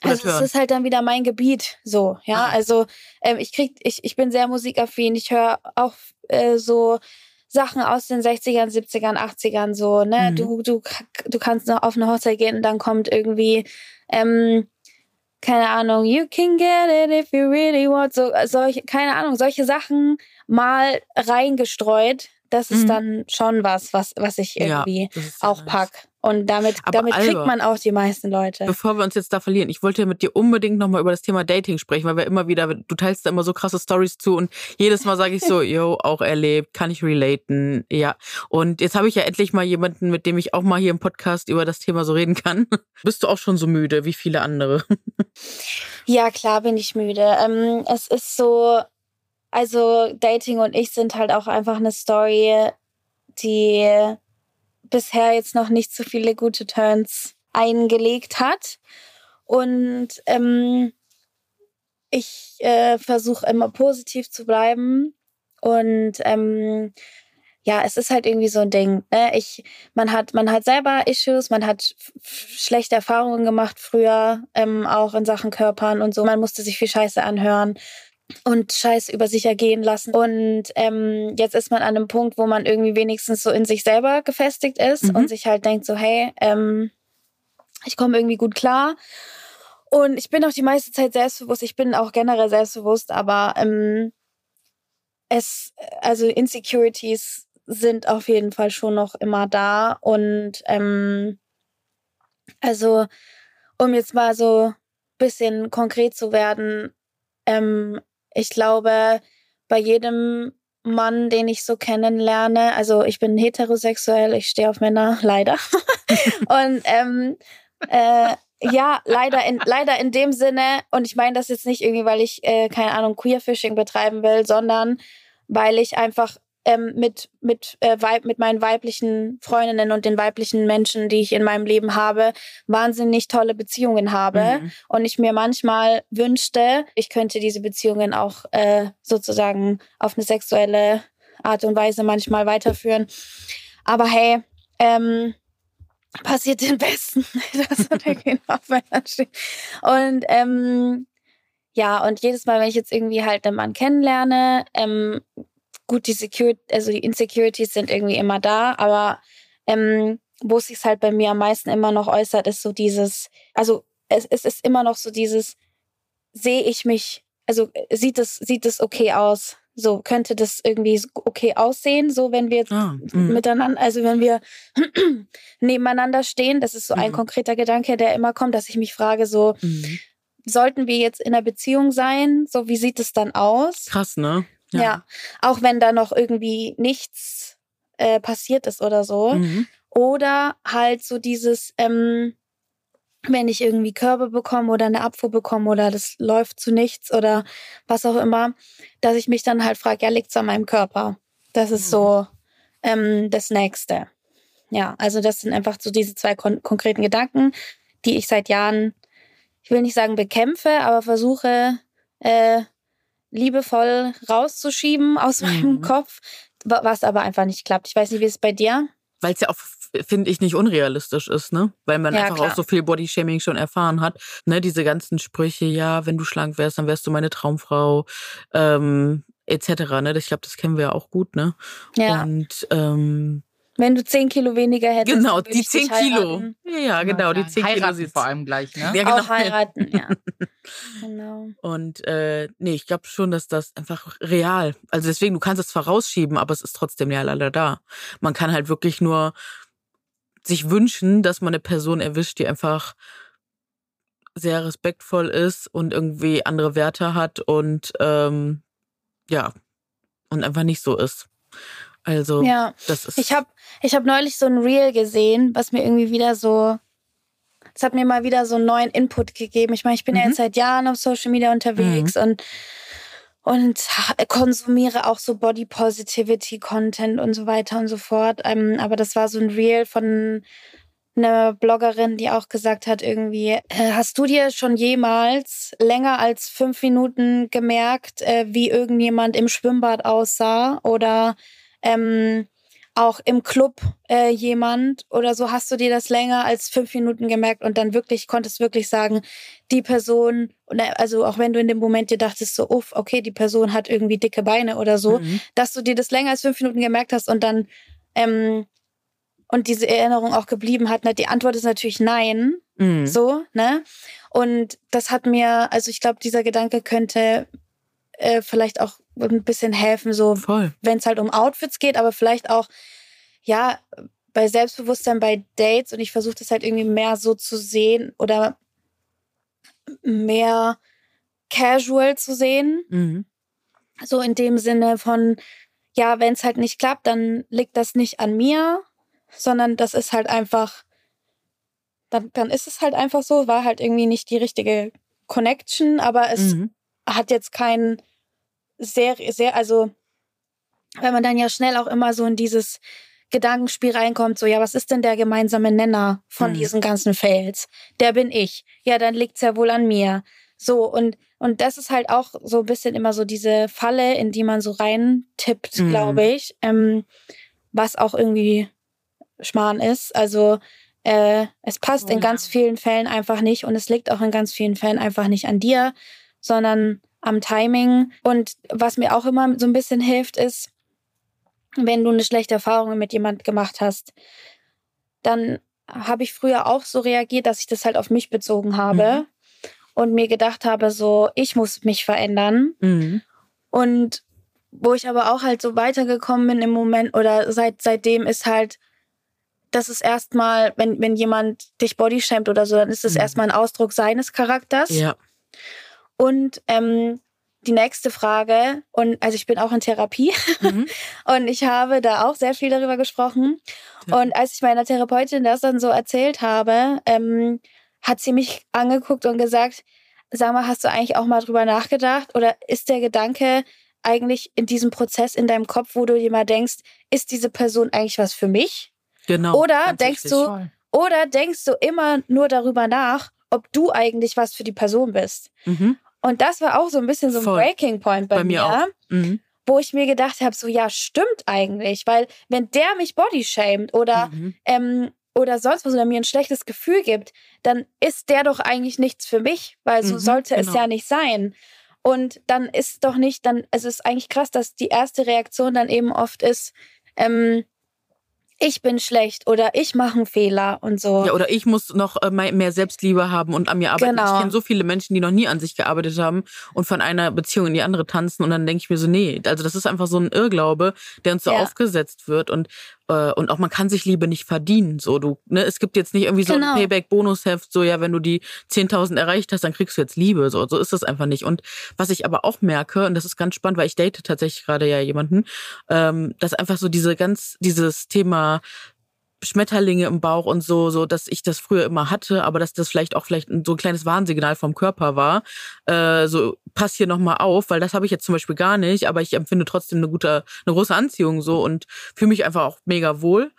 Also es ist halt dann wieder mein Gebiet. So, ja. Ah. Also ähm, ich krieg, ich, ich bin sehr musikaffin. Ich höre auch äh, so Sachen aus den 60ern, 70ern, 80ern so, ne? Mhm. Du, du, du kannst noch auf eine Hochzeit gehen und dann kommt irgendwie, ähm, keine Ahnung, you can get it if you really want. So, äh, solche, keine Ahnung, solche Sachen mal reingestreut. Das ist Mhm. dann schon was, was, was ich irgendwie ja auch pack. Und damit, Aber damit kriegt Alba, man auch die meisten Leute. Bevor wir uns jetzt da verlieren, ich wollte mit dir unbedingt nochmal über das Thema Dating sprechen, weil wir immer wieder, du teilst da immer so krasse Stories zu und jedes Mal sage ich so, yo, auch erlebt, kann ich relaten, ja. Und jetzt habe ich ja endlich mal jemanden, mit dem ich auch mal hier im Podcast über das Thema so reden kann. Bist du auch schon so müde wie viele andere? Ja, klar bin ich müde. Ähm, es ist so, also Dating und ich sind halt auch einfach eine Story, die bisher jetzt noch nicht so viele gute Turns eingelegt hat. Und ähm, ich äh, versuche immer positiv zu bleiben. Und ähm, ja, es ist halt irgendwie so ein Ding. Ne? Ich, man hat, man hat selber Issues, man hat schlechte Erfahrungen gemacht früher, ähm, auch in Sachen Körpern und so. Man musste sich viel Scheiße anhören und Scheiße über sich ergehen lassen. Und ähm, jetzt ist man an einem Punkt, wo man irgendwie wenigstens so in sich selber gefestigt ist Mhm. und sich halt denkt so, hey, ähm, ich komme irgendwie gut klar. Und ich bin auch die meiste Zeit selbstbewusst. Ich bin auch generell selbstbewusst, aber ähm, es, also Insecurities sind auf jeden Fall schon noch immer da. Und ähm, also, um jetzt mal so ein bisschen konkret zu werden, ähm, ich glaube, bei jedem Mann, den ich so kennenlerne, also ich bin heterosexuell, ich stehe auf Männer, leider. und ähm, äh, ja, leider in, leider in dem Sinne, und ich meine das jetzt nicht irgendwie, weil ich, äh, keine Ahnung, Queerfishing betreiben will, sondern weil ich einfach ähm, mit, mit, äh, Weib, mit meinen weiblichen Freundinnen und den weiblichen Menschen, die ich in meinem Leben habe, wahnsinnig tolle Beziehungen habe. Mhm. Und ich mir manchmal wünschte, ich könnte diese Beziehungen auch äh, sozusagen auf eine sexuelle Art und Weise manchmal weiterführen. Aber hey, ähm, passiert den Besten. das hat er genau steht. Und ähm, ja, und jedes Mal, wenn ich jetzt irgendwie halt einen Mann kennenlerne, ähm, gut, die Security, also die Insecurities sind irgendwie immer da, aber ähm, wo es sich halt bei mir am meisten immer noch äußert, ist so dieses, also es, es ist immer noch so dieses, sehe ich mich, also sieht es, sieht es okay aus? So könnte das irgendwie okay aussehen, so wenn wir ah, mhm. miteinander, also wenn wir nebeneinander stehen. Das ist so ein mhm. konkreter Gedanke, der immer kommt, dass ich mich frage, so mhm. sollten wir jetzt in einer Beziehung sein? So wie sieht es dann aus? Krass, ne? Ja. ja. Auch wenn da noch irgendwie nichts äh, passiert ist oder so. Mhm. Oder halt so dieses, ähm, wenn ich irgendwie Körbe bekomme oder eine Abfuhr bekomme oder das läuft zu nichts oder was auch immer, dass ich mich dann halt frage, ja, liegt es an meinem Körper? Das ist so mhm. ähm, das Nächste. Ja, also das sind einfach so diese zwei kon konkreten Gedanken, die ich seit Jahren, ich will nicht sagen bekämpfe, aber versuche äh, liebevoll rauszuschieben aus mhm. meinem Kopf, was aber einfach nicht klappt. Ich weiß nicht, wie es bei dir? Weil es ja auch finde ich, nicht unrealistisch ist, ne? Weil man ja, einfach klar. auch so viel Bodyshaming schon erfahren hat. Ne, diese ganzen Sprüche, ja, wenn du schlank wärst, dann wärst du meine Traumfrau, ähm, etc. Ne? Ich glaube, das kennen wir ja auch gut, ne? Ja. Und ähm, wenn du zehn Kilo weniger hättest. Genau, die zehn Kilo. Ja, genau, die zehn Kilo. Heiraten vor allem gleich, ne? Ja, genau. Auch heiraten, ja. genau. Und äh, nee, ich glaube schon, dass das einfach real. Also deswegen, du kannst es vorausschieben, aber es ist trotzdem ja leider da. Man kann halt wirklich nur sich wünschen, dass man eine Person erwischt, die einfach sehr respektvoll ist und irgendwie andere Werte hat und ähm, ja, und einfach nicht so ist. Also, ja. das ist. Ich habe ich hab neulich so ein Reel gesehen, was mir irgendwie wieder so. Es hat mir mal wieder so einen neuen Input gegeben. Ich meine, ich bin mhm. ja jetzt seit Jahren auf Social Media unterwegs mhm. und und konsumiere auch so Body Positivity Content und so weiter und so fort. Ähm, aber das war so ein Reel von einer Bloggerin, die auch gesagt hat, irgendwie, äh, hast du dir schon jemals länger als fünf Minuten gemerkt, äh, wie irgendjemand im Schwimmbad aussah oder ähm, auch im Club äh, jemand oder so, hast du dir das länger als fünf Minuten gemerkt und dann wirklich konntest wirklich sagen, die Person, also auch wenn du in dem Moment dir dachtest, so, uff, okay, die Person hat irgendwie dicke Beine oder so, mhm. dass du dir das länger als fünf Minuten gemerkt hast und dann ähm, und diese Erinnerung auch geblieben hat. Ne? Die Antwort ist natürlich nein. Mhm. So, ne? Und das hat mir, also ich glaube, dieser Gedanke könnte äh, vielleicht auch ein bisschen helfen, so wenn es halt um Outfits geht, aber vielleicht auch, ja, bei Selbstbewusstsein bei Dates und ich versuche das halt irgendwie mehr so zu sehen oder mehr casual zu sehen. Mhm. So in dem Sinne von, ja, wenn es halt nicht klappt, dann liegt das nicht an mir, sondern das ist halt einfach, dann, dann ist es halt einfach so, war halt irgendwie nicht die richtige Connection, aber es mhm. hat jetzt keinen sehr, sehr, also wenn man dann ja schnell auch immer so in dieses Gedankenspiel reinkommt, so, ja, was ist denn der gemeinsame Nenner von mhm. diesen ganzen Fails? Der bin ich. Ja, dann liegt's ja wohl an mir. So, und, und das ist halt auch so ein bisschen immer so diese Falle, in die man so reintippt, mhm. glaube ich, ähm, was auch irgendwie Schmarrn ist. Also, äh, es passt oh, in ganz vielen Fällen einfach nicht und es liegt auch in ganz vielen Fällen einfach nicht an dir, sondern am Timing. Und was mir auch immer so ein bisschen hilft, ist, wenn du eine schlechte Erfahrung mit jemand gemacht hast, dann habe ich früher auch so reagiert, dass ich das halt auf mich bezogen habe mhm. und mir gedacht habe, so, ich muss mich verändern. Mhm. Und wo ich aber auch halt so weitergekommen bin im Moment oder seit seitdem ist halt, das ist erstmal, wenn, wenn jemand dich bodyshamed oder so, dann ist es mhm. erstmal ein Ausdruck seines Charakters. Ja. Und ähm, die nächste Frage, und also ich bin auch in Therapie mhm. und ich habe da auch sehr viel darüber gesprochen. Ja. Und als ich meiner Therapeutin das dann so erzählt habe, ähm, hat sie mich angeguckt und gesagt, sag mal, hast du eigentlich auch mal drüber nachgedacht? Oder ist der Gedanke eigentlich in diesem Prozess in deinem Kopf, wo du dir mal denkst, ist diese Person eigentlich was für mich? Genau. Oder denkst du, oder denkst du immer nur darüber nach, ob du eigentlich was für die Person bist? Mhm. Und das war auch so ein bisschen so ein Voll. Breaking Point bei, bei mir, mir mhm. wo ich mir gedacht habe, so ja, stimmt eigentlich, weil wenn der mich bodyshamed oder mhm. ähm, oder sonst was oder mir ein schlechtes Gefühl gibt, dann ist der doch eigentlich nichts für mich, weil so Mhm, sollte es genau. ja nicht sein. Und dann ist doch nicht, dann, es ist eigentlich krass, dass die erste Reaktion dann eben oft ist, ähm, ich bin schlecht oder ich mache einen Fehler und so. Ja, oder ich muss noch äh, mehr Selbstliebe haben und an mir arbeiten. Genau. Ich kenne so viele Menschen, die noch nie an sich gearbeitet haben und von einer Beziehung in die andere tanzen. Und dann denke ich mir so, nee, also das ist einfach so ein Irrglaube, der uns so Ja. aufgesetzt wird. Und und auch man kann sich Liebe nicht verdienen. So, du, ne, es gibt jetzt nicht irgendwie so Genau. ein Payback-Bonusheft, so ja, wenn du die 10.000 erreicht hast, dann kriegst du jetzt Liebe. So, so ist das einfach nicht. Und was ich aber auch merke, und das ist ganz spannend, weil ich date tatsächlich gerade ja jemanden, ähm, dass einfach so diese ganz, dieses Thema Schmetterlinge im Bauch und so, so, dass ich das früher immer hatte, aber dass das vielleicht auch vielleicht so ein kleines Warnsignal vom Körper war. Äh, so, pass hier nochmal auf, weil das habe ich jetzt zum Beispiel gar nicht, aber ich empfinde trotzdem eine gute, eine große Anziehung so und fühle mich einfach auch mega wohl.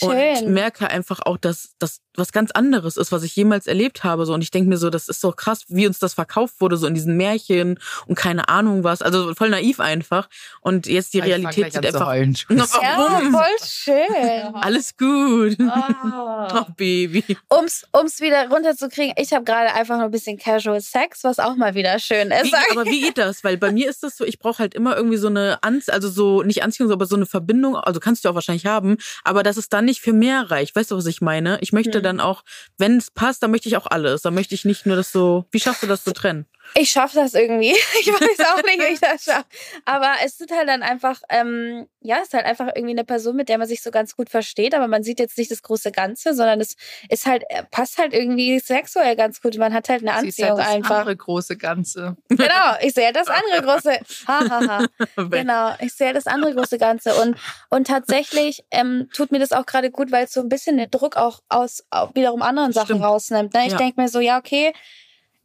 Und Schön. merke einfach auch, dass das was ganz anderes ist, was ich jemals erlebt habe. So. Und ich denke mir so, das ist so krass, wie uns das verkauft wurde, so in diesen Märchen und keine Ahnung was. Also voll naiv einfach. Und jetzt die Ich fang Realität sieht einfach. heulen. Na, Ja, voll schön. Alles gut. Oh. Oh, Baby. Um's, um's wieder runterzukriegen, ich habe gerade einfach nur ein bisschen Casual Sex, was auch mal wieder schön ist. Wie, aber wie geht das? Weil bei mir ist das so, ich brauche halt immer irgendwie so eine Anziehung, also so, nicht Anziehung, aber so eine Verbindung, also kannst du auch wahrscheinlich haben, aber dass es dann nicht für mehr reicht. Weißt du, was ich meine? Ich möchte Hm. dann auch, wenn es passt, dann möchte ich auch alles. Dann möchte ich nicht nur das so, wie schaffst du das zu trennen? Ich schaffe das irgendwie. Ich weiß auch nicht, wie ich das schaffe. Aber es ist halt dann einfach, ähm, ja, es ist halt einfach irgendwie eine Person, mit der man sich so ganz gut versteht, aber man sieht jetzt nicht das große Ganze, sondern es ist halt, äh, passt halt irgendwie sexuell ganz gut. Man hat halt eine Sie ist halt Anziehung das einfach. andere große Ganze. Genau, ich sehe das andere große. Ha, ha, ha. Genau, ich sehe das andere große Ganze. Und, und tatsächlich ähm, tut mir das auch gerade gut, weil es so ein bisschen den Druck auch aus wiederum anderen Sachen Stimmt. rausnimmt. Ne? Ich Ja. denke mir so, ja, okay,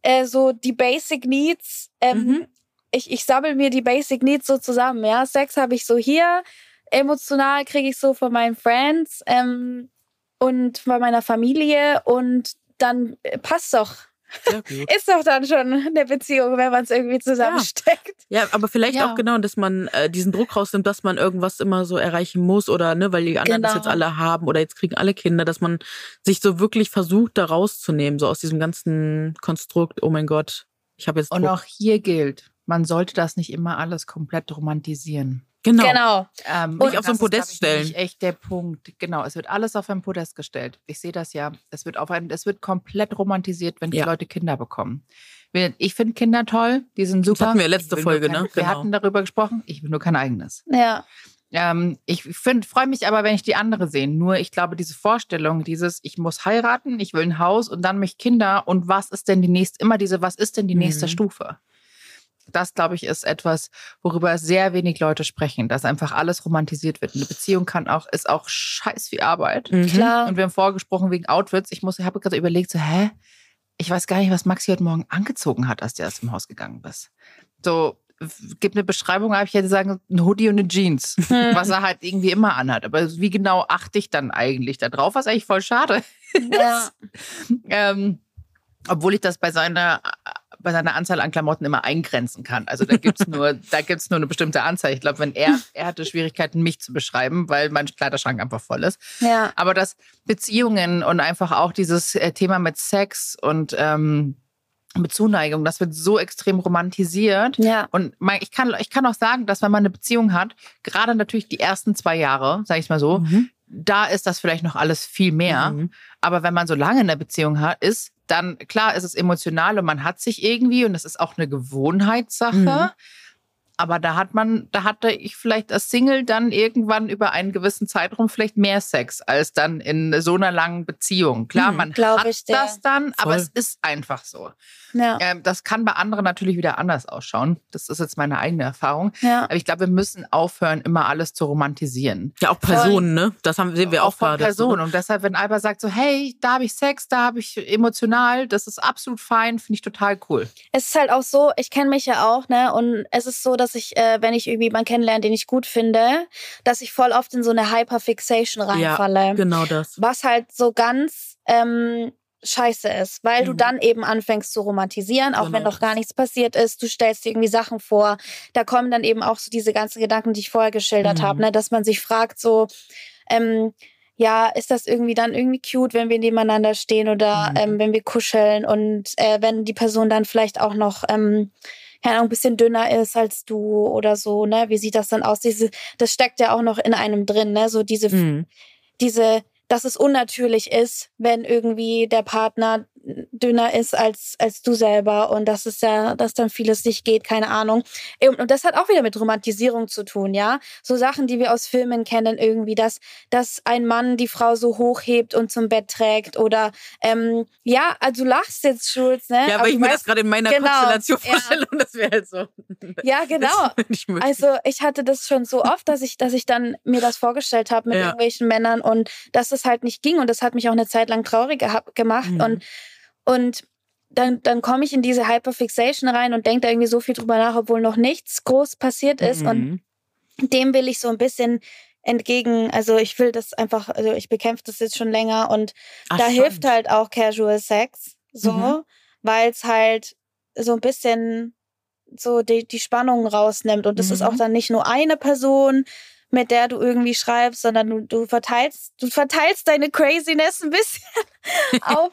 äh, so die Basic Needs, ähm, Mhm. ich, ich sammle mir die Basic Needs so zusammen. Ja, Sex habe ich so hier, emotional kriege ich so von meinen Friends ähm, und von meiner Familie und dann äh, passt doch. Ist doch dann schon eine Beziehung, wenn man es irgendwie zusammensteckt. Ja, aber vielleicht Ja. auch genau, dass man äh, diesen Druck rausnimmt, dass man irgendwas immer so erreichen muss oder ne, weil die anderen das Genau. jetzt alle haben oder jetzt kriegen alle Kinder, dass man sich so wirklich versucht, da rauszunehmen, so aus diesem ganzen Konstrukt, oh mein Gott, ich habe jetzt Und Druck. auch hier gilt, man sollte das nicht immer alles komplett romantisieren. Genau. Genau. Ähm, Nicht auf so ein das ist, Podest ich, stellen. nämlich echt der Punkt. Genau, es wird alles auf ein Podest gestellt. Ich sehe das ja. Es wird auf ein, es wird komplett romantisiert, wenn die Ja. Leute Kinder bekommen. Wir- Ich finde Kinder toll, die sind super. hatten wir letzte Folge, kein, ne? Wir Genau. hatten darüber gesprochen. Ich will nur kein eigenes. Ja. Ähm, ich freue mich aber, wenn ich die andere sehe. Nur ich glaube, diese Vorstellung, dieses, ich muss heiraten, ich will ein Haus und dann mich Kinder und was ist denn die nächste, immer diese, was ist denn die nächste Mhm. Stufe? Das, glaube ich, ist etwas, worüber sehr wenig Leute sprechen, dass einfach alles romantisiert wird. Eine Beziehung kann auch, ist auch scheiß viel Arbeit. Mhm. Klar. Und wir haben vorgesprochen wegen Outfits. Ich muss, ich habe gerade überlegt, so, hä? Ich weiß gar nicht, was Maxi heute Morgen angezogen hat, als der aus dem Haus gegangen bist. So, f- gib eine Beschreibung, aber ich hätte sagen, ein Hoodie und eine Jeans, Hm. was er halt irgendwie immer anhat. Aber wie genau achte ich dann eigentlich da drauf? Was eigentlich voll schade. Ja. Ähm, obwohl ich das bei seiner, bei seiner Anzahl an Klamotten immer eingrenzen kann. Also da gibt's nur, da gibt's nur eine bestimmte Anzahl. Ich glaube, wenn er, er hatte Schwierigkeiten, mich zu beschreiben, weil mein Kleiderschrank einfach voll ist. ja. Aber dass Beziehungen und einfach auch dieses äh, Thema mit Sex und ähm, mit Zuneigung, das wird so extrem romantisiert. Ja. Und ich, kann, ich kann auch sagen, dass wenn man eine Beziehung hat, gerade natürlich die ersten zwei Jahre, sage ich mal so, Mhm. Da ist das vielleicht noch alles viel mehr. Mhm. Aber wenn man so lange in der Beziehung hat, ist, dann klar ist es emotional und man hat sich irgendwie und das ist auch eine Gewohnheitssache. Mhm. Aber da hat man, da hatte ich vielleicht als Single dann irgendwann über einen gewissen Zeitraum vielleicht mehr Sex als dann in so einer langen Beziehung. Klar, Mhm. man Glaub hat ich das dann, aber Voll. es ist einfach so. Ja. Ähm, das kann bei anderen natürlich wieder anders ausschauen. Das ist jetzt meine eigene Erfahrung. Ja. Aber ich glaube, wir müssen aufhören, immer alles zu romantisieren. Ja, auch Personen, ne? Das haben, sehen wir auch, von gerade. Personen. Und deshalb, wenn Alba sagt so, hey, da habe ich Sex, da habe ich emotional, das ist absolut fein, finde ich total cool. Es ist halt auch so, ich kenne mich ja auch, ne? Und es ist so, dass ich, äh, wenn ich irgendwie jemanden kennenlerne, den ich gut finde, dass ich voll oft in so eine Hyperfixation reinfalle. Genau das. was halt so ganz ähm, scheiße ist, weil du Mhm. dann eben anfängst zu romantisieren, auch wenn Genau noch gar nichts passiert ist. Du stellst dir irgendwie Sachen vor. Da kommen dann eben auch so diese ganzen Gedanken, die ich vorher geschildert Mhm. habe, ne? dass man sich fragt so, ähm, ja, ist das irgendwie dann irgendwie cute, wenn wir nebeneinander stehen oder Mhm. ähm, wenn wir kuscheln und äh, wenn die Person dann vielleicht auch noch ähm, keine Ahnung, ein bisschen dünner ist als du oder so, ne? Wie sieht das dann aus? Diese, das steckt ja auch noch in einem drin, ne? So diese, Mhm. diese, dass es unnatürlich ist, wenn irgendwie der Partner dünner ist als, als du selber und dass es ja, dass dann vieles nicht geht, keine Ahnung. Und, und das hat auch wieder mit Romantisierung zu tun, ja. So Sachen, die wir aus Filmen kennen, irgendwie, dass, dass ein Mann die Frau so hochhebt und zum Bett trägt oder ähm, ja, also du lachst jetzt, Schulz, ne? Ja, Aber weil ich mir das gerade in meiner genau, Konstellation ja. vorstelle und das wäre halt so. Ja, genau. Also ich hatte das schon so oft, dass ich, dass ich dann mir das vorgestellt habe mit Ja. irgendwelchen Männern und dass es halt nicht ging und das hat mich auch eine Zeit lang traurig gemacht Mhm. und und dann, dann komme ich in diese Hyperfixation rein und denke da irgendwie so viel drüber nach, obwohl noch nichts groß passiert ist und Mhm. dem will ich so ein bisschen entgegen, also ich will das einfach, also ich bekämpfe das jetzt schon länger und Ach, da spannend. hilft halt auch Casual Sex, so, Mhm. weil es halt so ein bisschen so die, die Spannung rausnimmt. Und das ist Mhm. auch dann nicht nur eine Person, mit der du irgendwie schreibst, sondern du, du verteilst, du verteilst deine Craziness ein bisschen auf,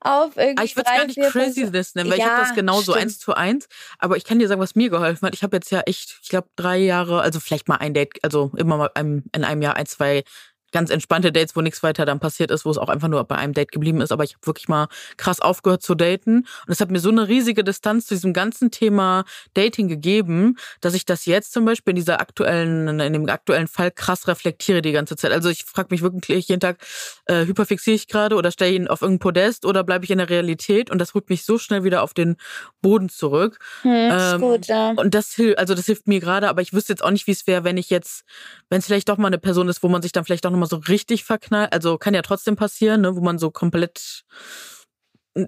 auf irgendwie. Ah, ich würde es gar nicht Craziness nennen, weil ich Ja, habe das genauso stimmt. eins zu eins. Aber ich kann dir sagen, was mir geholfen hat. Ich habe jetzt ja echt, ich glaube, drei Jahre, also vielleicht mal ein Date, also immer mal in einem Jahr ein, zwei ganz entspannte Dates, wo nichts weiter dann passiert ist, wo es auch einfach nur bei einem Date geblieben ist. Aber ich habe wirklich mal krass aufgehört zu daten. Und es hat mir so eine riesige Distanz zu diesem ganzen Thema Dating gegeben, dass ich das jetzt zum Beispiel in dieser aktuellen, in dem aktuellen Fall krass reflektiere die ganze Zeit. Also ich frage mich wirklich jeden Tag, äh, hyperfixiere ich gerade oder stelle ich ihn auf irgendein Podest oder bleibe ich in der Realität? Und das rückt mich so schnell wieder auf den Boden zurück. Hm, ist Ähm, gut, ja. Und das hilft, also das hilft mir gerade, aber ich wüsste jetzt auch nicht, wie es wäre, wenn ich jetzt, wenn es vielleicht doch mal eine Person ist, wo man sich dann vielleicht auch nochmal so richtig verknallt. Also kann ja trotzdem passieren, ne, wo man so komplett,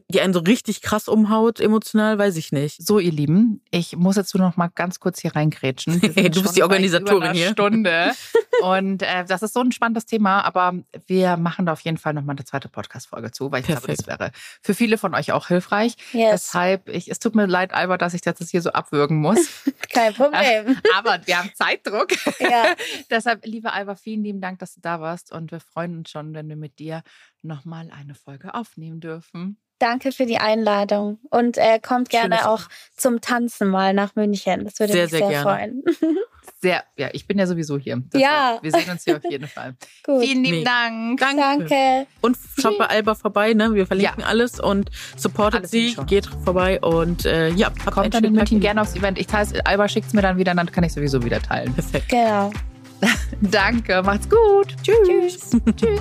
die einen so richtig krass umhaut, emotional, weiß ich nicht. So, ihr Lieben, ich muss jetzt nur noch mal ganz kurz hier reingrätschen. Sind Du bist die Organisatorin hier. Stunde. Und äh, das ist so ein spannendes Thema, aber wir machen da auf jeden Fall noch mal eine zweite Podcast-Folge zu, weil ich glaube, Perfekt. das wäre für viele von euch auch hilfreich. Yes, Deshalb, ich, es tut mir leid, Albert, dass ich das jetzt hier so abwürgen muss. kein Problem. aber wir haben Zeitdruck. ja. Deshalb, lieber Albert, vielen lieben Dank, dass du da warst. Und wir freuen uns schon, wenn wir mit dir noch mal eine Folge aufnehmen dürfen. Danke für die Einladung. Und äh, kommt gerne du- auch zum Tanzen mal nach München. Das würde Sehr, mich sehr sehr, gerne. freuen. Sehr, ja, ich bin ja sowieso hier. Ja. Wir sehen uns hier auf jeden Fall. Gut. Vielen lieben. Dank. Danke. Danke. Und schaut bei Alba vorbei, ne? Wir verlinken alles und supportet Alles sie, geht vorbei und äh, ja, Kommt dann in. München gerne aufs Event. Ich teile Alba schickt es mir dann wieder, dann kann ich sowieso wieder teilen. Perfekt. Genau. Danke, macht's gut. Tschüss. Tschüss.